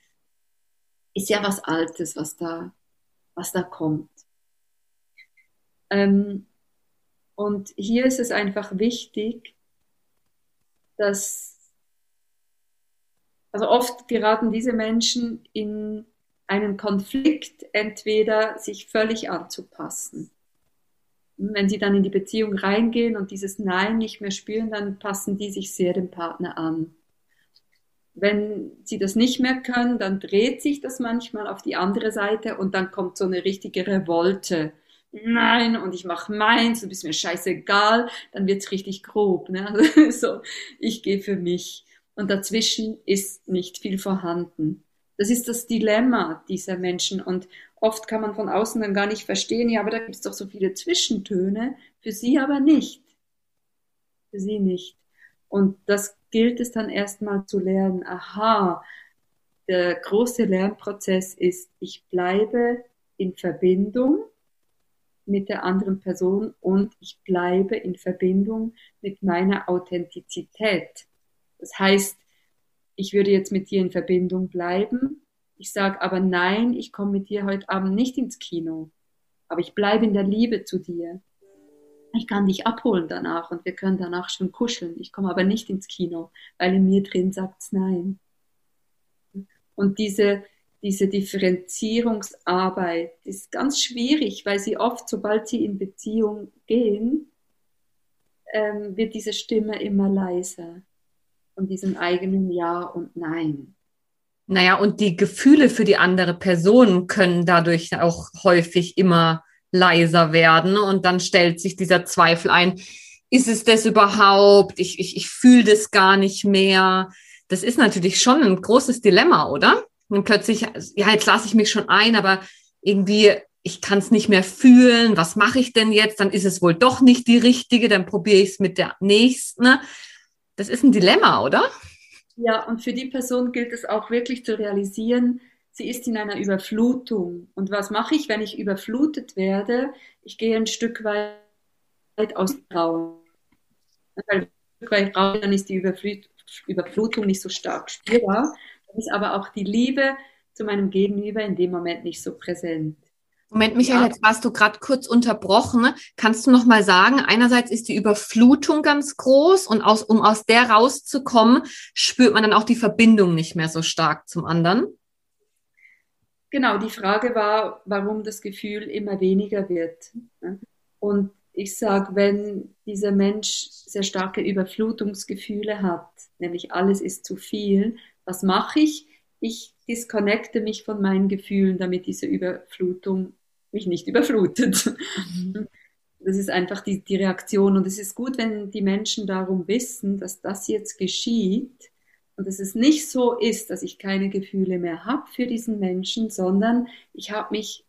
ist ja was Altes, was da, was da kommt. Ähm, und hier ist es einfach wichtig, dass, also oft geraten diese Menschen in einen Konflikt, entweder sich völlig anzupassen. Wenn sie dann in die Beziehung reingehen und dieses Nein nicht mehr spüren, dann passen die sich sehr dem Partner an. Wenn sie das nicht mehr können, dann dreht sich das manchmal auf die andere Seite und dann kommt so eine richtige Revolte nein, und ich mache meins, du bist mir scheißegal, dann wird's richtig grob. Ne? So, ich gehe für mich. Und dazwischen ist nicht viel vorhanden. Das ist das Dilemma dieser Menschen. Und oft kann man von außen dann gar nicht verstehen, ja, aber da gibt's doch so viele Zwischentöne, für sie aber nicht. Für sie nicht. Und das gilt es dann erstmal zu lernen. Aha, der große Lernprozess ist, ich bleibe in Verbindung mit der anderen Person und ich bleibe in Verbindung mit meiner Authentizität. Das heißt, ich würde jetzt mit dir in Verbindung bleiben. Ich sage aber nein, ich komme mit dir heute Abend nicht ins Kino. Aber ich bleibe in der Liebe zu dir. Ich kann dich abholen danach und wir können danach schon kuscheln. Ich komme aber nicht ins Kino, weil in mir drin sagt's nein. Und diese, diese Differenzierungsarbeit ist ganz schwierig, weil sie oft, sobald sie in Beziehung gehen, ähm, wird diese Stimme immer leiser von diesem eigenen Ja und Nein. Naja, und die Gefühle für die andere Person können dadurch auch häufig immer leiser werden. Und dann stellt sich dieser Zweifel ein, ist es das überhaupt? Ich, ich, ich fühle das gar nicht mehr. Das ist natürlich schon ein großes Dilemma, oder? Und plötzlich, ja, jetzt lasse ich mich schon ein, aber irgendwie, ich kann es nicht mehr fühlen. Was mache ich denn jetzt? Dann ist es wohl doch nicht die richtige, dann probiere ich es mit der nächsten. Das ist ein Dilemma, oder? Ja, und für die Person gilt es auch wirklich zu realisieren, sie ist in einer Überflutung. Und was mache ich, wenn ich überflutet werde? Ich gehe ein Stück weit aus dem Raum. Weil ein Stück raus, dann ist die Überflutung nicht so stark spürbar. Ist aber auch die Liebe zu meinem Gegenüber in dem Moment nicht so präsent. Moment, Michael, ja. jetzt warst du gerade kurz unterbrochen. Kannst du noch mal sagen, einerseits ist die Überflutung ganz groß und aus, um aus der rauszukommen, spürt man dann auch die Verbindung nicht mehr so stark zum anderen? Genau, die Frage war, warum das Gefühl immer weniger wird. Und ich sage, wenn dieser Mensch sehr starke Überflutungsgefühle hat, nämlich alles ist zu viel, was mache ich? Ich disconnecte mich von meinen Gefühlen, damit diese Überflutung mich nicht überflutet. Mhm. Das ist einfach die, die Reaktion. Und es ist gut, wenn die Menschen darum wissen, dass das jetzt geschieht und dass es nicht so ist, dass ich keine Gefühle mehr habe für diesen Menschen, sondern ich habe mich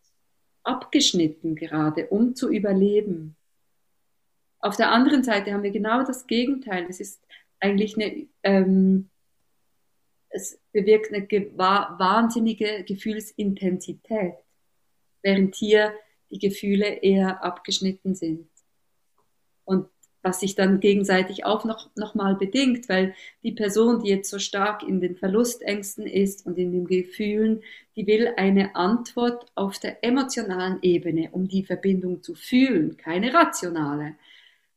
abgeschnitten gerade, um zu überleben. Auf der anderen Seite haben wir genau das Gegenteil. Es ist eigentlich eine, ähm, es bewirkt eine wahnsinnige Gefühlsintensität während hier die Gefühle eher abgeschnitten sind. Und was sich dann gegenseitig auch noch, noch mal bedingt, weil die Person, die jetzt so stark in den Verlustängsten ist und in den Gefühlen, die will eine Antwort auf der emotionalen Ebene, um die Verbindung zu fühlen, keine rationale.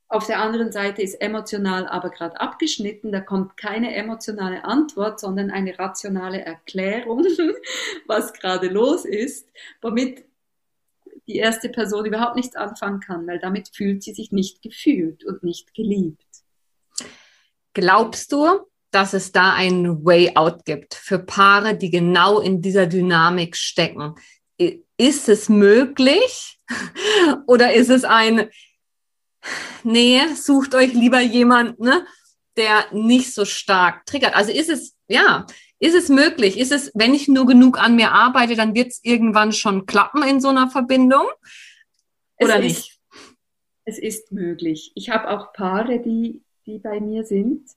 Auf der anderen Seite ist emotional aber gerade abgeschnitten, da kommt keine emotionale Antwort, sondern eine rationale Erklärung, was gerade los ist, womit die erste Person überhaupt nichts anfangen kann, weil damit fühlt sie sich nicht gefühlt und nicht geliebt. Glaubst du, dass es da einen Way Out gibt für Paare, die genau in dieser Dynamik stecken? Ist es möglich oder ist es ein, nee, sucht euch lieber jemanden, ne, der nicht so stark triggert? Also ist es, ja, ist es möglich? Ist es, wenn ich nur genug an mir arbeite, dann wird es irgendwann schon klappen in so einer Verbindung? Oder es nicht? Ist, es ist möglich. Ich habe auch Paare, die, die bei mir sind,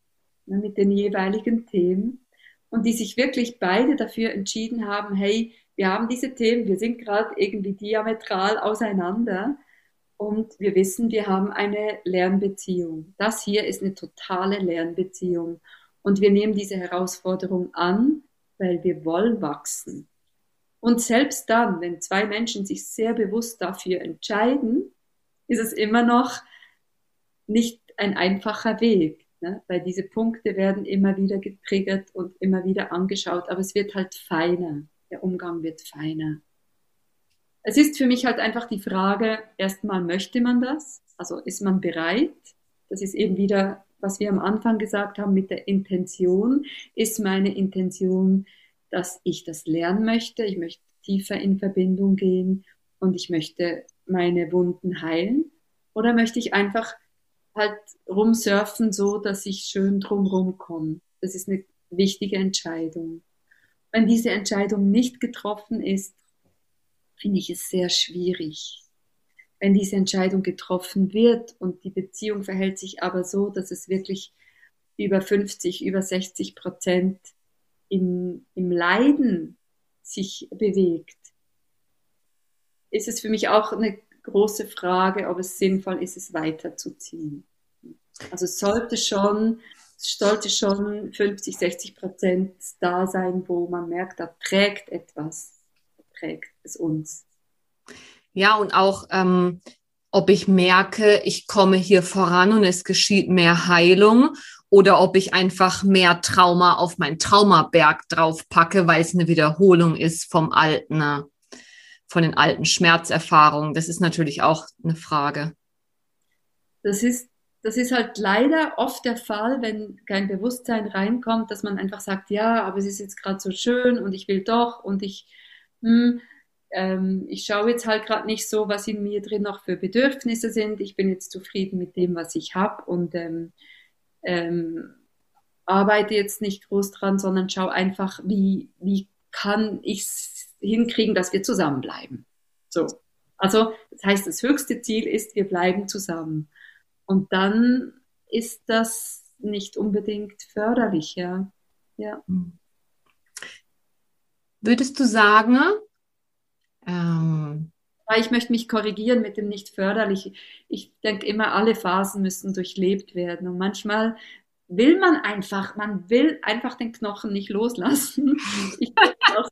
ne, mit den jeweiligen Themen und die sich wirklich beide dafür entschieden haben, hey, wir haben diese Themen, wir sind gerade irgendwie diametral auseinander und wir wissen, wir haben eine Lernbeziehung. Das hier ist eine totale Lernbeziehung. Und wir nehmen diese Herausforderung an, weil wir wollen wachsen. Und selbst dann, wenn zwei Menschen sich sehr bewusst dafür entscheiden, ist es immer noch nicht ein einfacher Weg, ne? weil diese Punkte werden immer wieder getriggert und immer wieder angeschaut, aber es wird halt feiner, der Umgang wird feiner. Es ist für mich halt einfach die Frage, erstmal möchte man das, also ist man bereit, das ist eben wieder was wir am Anfang gesagt haben mit der Intention, ist meine Intention, dass ich das lernen möchte. Ich möchte tiefer in Verbindung gehen und ich möchte meine Wunden heilen. Oder möchte ich einfach halt rumsurfen, so dass ich schön drumrum komme. Das ist eine wichtige Entscheidung. Wenn diese Entscheidung nicht getroffen ist, finde ich es sehr schwierig wenn diese Entscheidung getroffen wird und die Beziehung verhält sich aber so, dass es wirklich über 50, über 60 Prozent im, im Leiden sich bewegt, ist es für mich auch eine große Frage, ob es sinnvoll ist, es weiterzuziehen. Also sollte schon, sollte schon 50, 60 Prozent da sein, wo man merkt, da trägt etwas, da trägt es uns. Ja, und auch, ähm, ob ich merke, ich komme hier voran und es geschieht mehr Heilung oder ob ich einfach mehr Trauma auf meinen Traumaberg draufpacke, weil es eine Wiederholung ist vom alten, ne, von den alten Schmerzerfahrungen. Das ist natürlich auch eine Frage. Das ist, das ist halt leider oft der Fall, wenn kein Bewusstsein reinkommt, dass man einfach sagt, ja, aber es ist jetzt gerade so schön und ich will doch und ich, hm, ähm, ich schaue jetzt halt gerade nicht so, was in mir drin noch für Bedürfnisse sind. Ich bin jetzt zufrieden mit dem, was ich habe und ähm, ähm, arbeite jetzt nicht groß dran, sondern schaue einfach, wie, wie kann ich es hinkriegen, dass wir zusammenbleiben. So. Also, das heißt, das höchste Ziel ist, wir bleiben zusammen. Und dann ist das nicht unbedingt förderlich, ja. Ja. Hm. Würdest du sagen, ähm, ich möchte mich korrigieren mit dem nicht förderlich. Ich denke immer, alle Phasen müssen durchlebt werden. Und manchmal will man einfach, man will einfach den Knochen nicht loslassen. Ich auch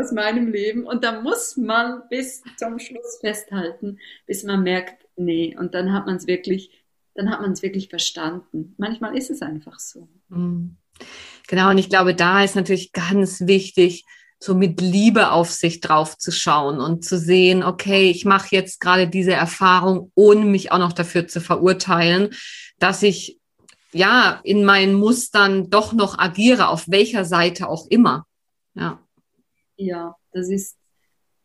aus meinem Leben. Und da muss man bis zum Schluss festhalten, bis man merkt, nee. Und dann hat man es wirklich, dann hat man es wirklich verstanden. Manchmal ist es einfach so. Mhm. Genau. Und ich glaube, da ist natürlich ganz wichtig, so mit Liebe auf sich drauf zu schauen und zu sehen, okay, ich mache jetzt gerade diese Erfahrung, ohne mich auch noch dafür zu verurteilen, dass ich ja in meinen Mustern doch noch agiere, auf welcher Seite auch immer. Ja. Ja, das ist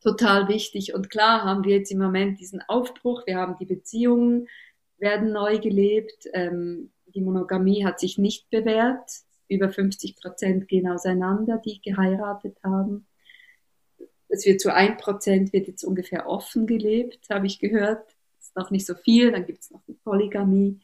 total wichtig. Und klar haben wir jetzt im Moment diesen Aufbruch, wir haben die Beziehungen, werden neu gelebt. Ähm, die Monogamie hat sich nicht bewährt über 50 Prozent gehen auseinander, die geheiratet haben. Es wird zu ein Prozent wird jetzt ungefähr offen gelebt, habe ich gehört. Das ist noch nicht so viel. Dann gibt es noch die Polygamie.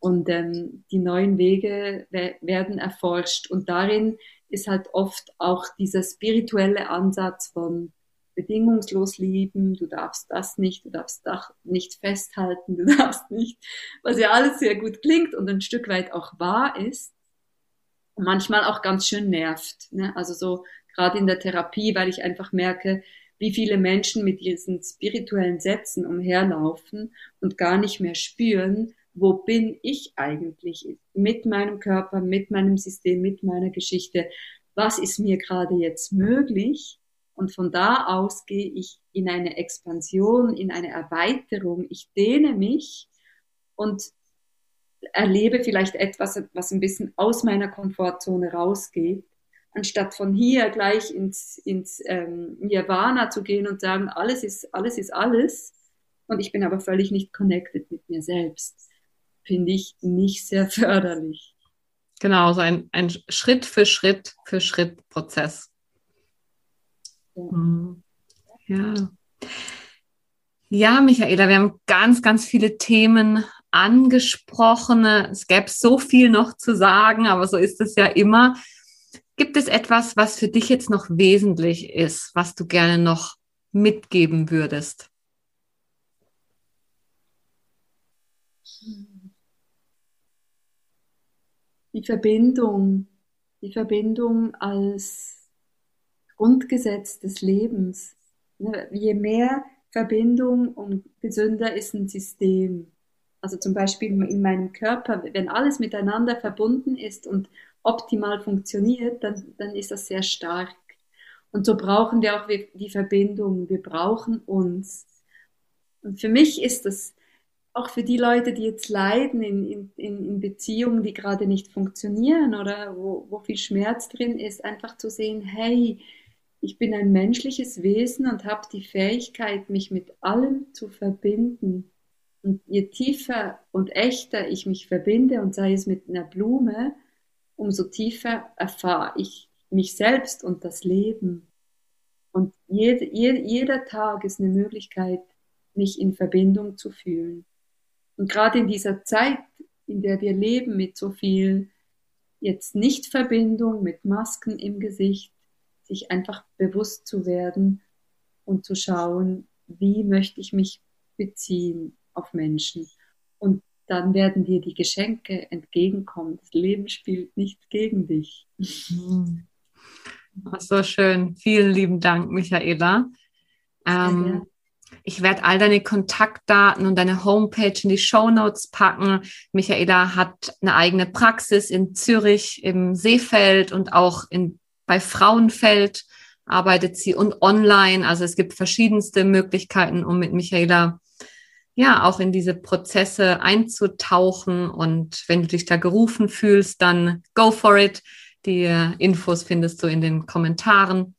Und ähm, die neuen Wege werden erforscht. Und darin ist halt oft auch dieser spirituelle Ansatz von bedingungslos lieben, du darfst das nicht, du darfst das nicht festhalten, du darfst nicht, was ja alles sehr gut klingt und ein Stück weit auch wahr ist, manchmal auch ganz schön nervt. Ne? Also so gerade in der Therapie, weil ich einfach merke, wie viele Menschen mit diesen spirituellen Sätzen umherlaufen und gar nicht mehr spüren, wo bin ich eigentlich mit meinem Körper, mit meinem System, mit meiner Geschichte, was ist mir gerade jetzt möglich? Und von da aus gehe ich in eine Expansion, in eine Erweiterung, ich dehne mich und erlebe vielleicht etwas, was ein bisschen aus meiner Komfortzone rausgeht, anstatt von hier gleich ins, ins ähm, Nirvana zu gehen und sagen, alles ist, alles ist alles. Und ich bin aber völlig nicht connected mit mir selbst. Finde ich nicht sehr förderlich. Genau, so ein, ein Schritt für Schritt für Schritt Prozess. Ja. Mhm. ja. Ja, Michaela, wir haben ganz, ganz viele Themen angesprochene. Es gäbe so viel noch zu sagen, aber so ist es ja immer. Gibt es etwas, was für dich jetzt noch wesentlich ist, was du gerne noch mitgeben würdest? Die Verbindung, die Verbindung als Grundgesetz des Lebens. Ne, je mehr Verbindung, um gesünder ist ein System. Also zum Beispiel in meinem Körper, wenn alles miteinander verbunden ist und optimal funktioniert, dann, dann ist das sehr stark. Und so brauchen wir auch die Verbindung. Wir brauchen uns. Und für mich ist das auch für die Leute, die jetzt leiden in, in, in Beziehungen, die gerade nicht funktionieren oder wo, wo viel Schmerz drin ist, einfach zu sehen, hey, ich bin ein menschliches Wesen und habe die Fähigkeit, mich mit allem zu verbinden. Und je tiefer und echter ich mich verbinde und sei es mit einer Blume, umso tiefer erfahre ich mich selbst und das Leben. Und jede, jede, jeder Tag ist eine Möglichkeit, mich in Verbindung zu fühlen. Und gerade in dieser Zeit, in der wir leben mit so viel jetzt Nicht-Verbindung, mit Masken im Gesicht, sich einfach bewusst zu werden und zu schauen, wie möchte ich mich beziehen auf Menschen. Und dann werden dir die Geschenke entgegenkommen. Das Leben spielt nicht gegen dich. Mhm. so schön. Vielen lieben Dank, Michaela. Ähm, ich werde all deine Kontaktdaten und deine Homepage in die Show Notes packen. Michaela hat eine eigene Praxis in Zürich im Seefeld und auch in, bei Frauenfeld arbeitet sie und online. Also es gibt verschiedenste Möglichkeiten, um mit Michaela ja, auch in diese Prozesse einzutauchen. Und wenn du dich da gerufen fühlst, dann go for it. Die Infos findest du in den Kommentaren.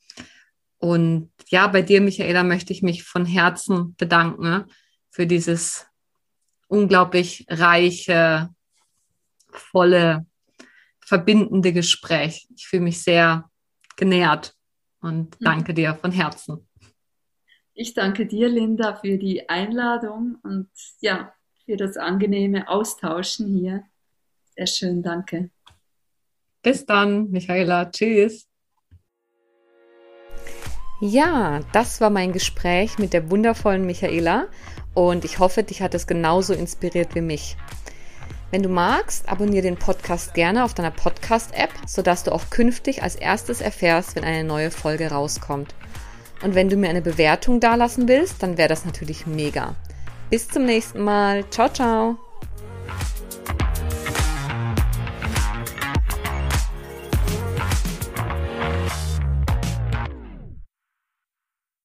Und ja, bei dir, Michaela, möchte ich mich von Herzen bedanken für dieses unglaublich reiche, volle, verbindende Gespräch. Ich fühle mich sehr genährt und mhm. danke dir von Herzen. Ich danke dir, Linda, für die Einladung und ja, für das angenehme Austauschen hier. Sehr schön, danke. Bis dann, Michaela. Tschüss. Ja, das war mein Gespräch mit der wundervollen Michaela und ich hoffe, dich hat es genauso inspiriert wie mich. Wenn du magst, abonniere den Podcast gerne auf deiner Podcast-App, sodass du auch künftig als erstes erfährst, wenn eine neue Folge rauskommt. Und wenn du mir eine Bewertung dalassen willst, dann wäre das natürlich mega. Bis zum nächsten Mal. Ciao, ciao.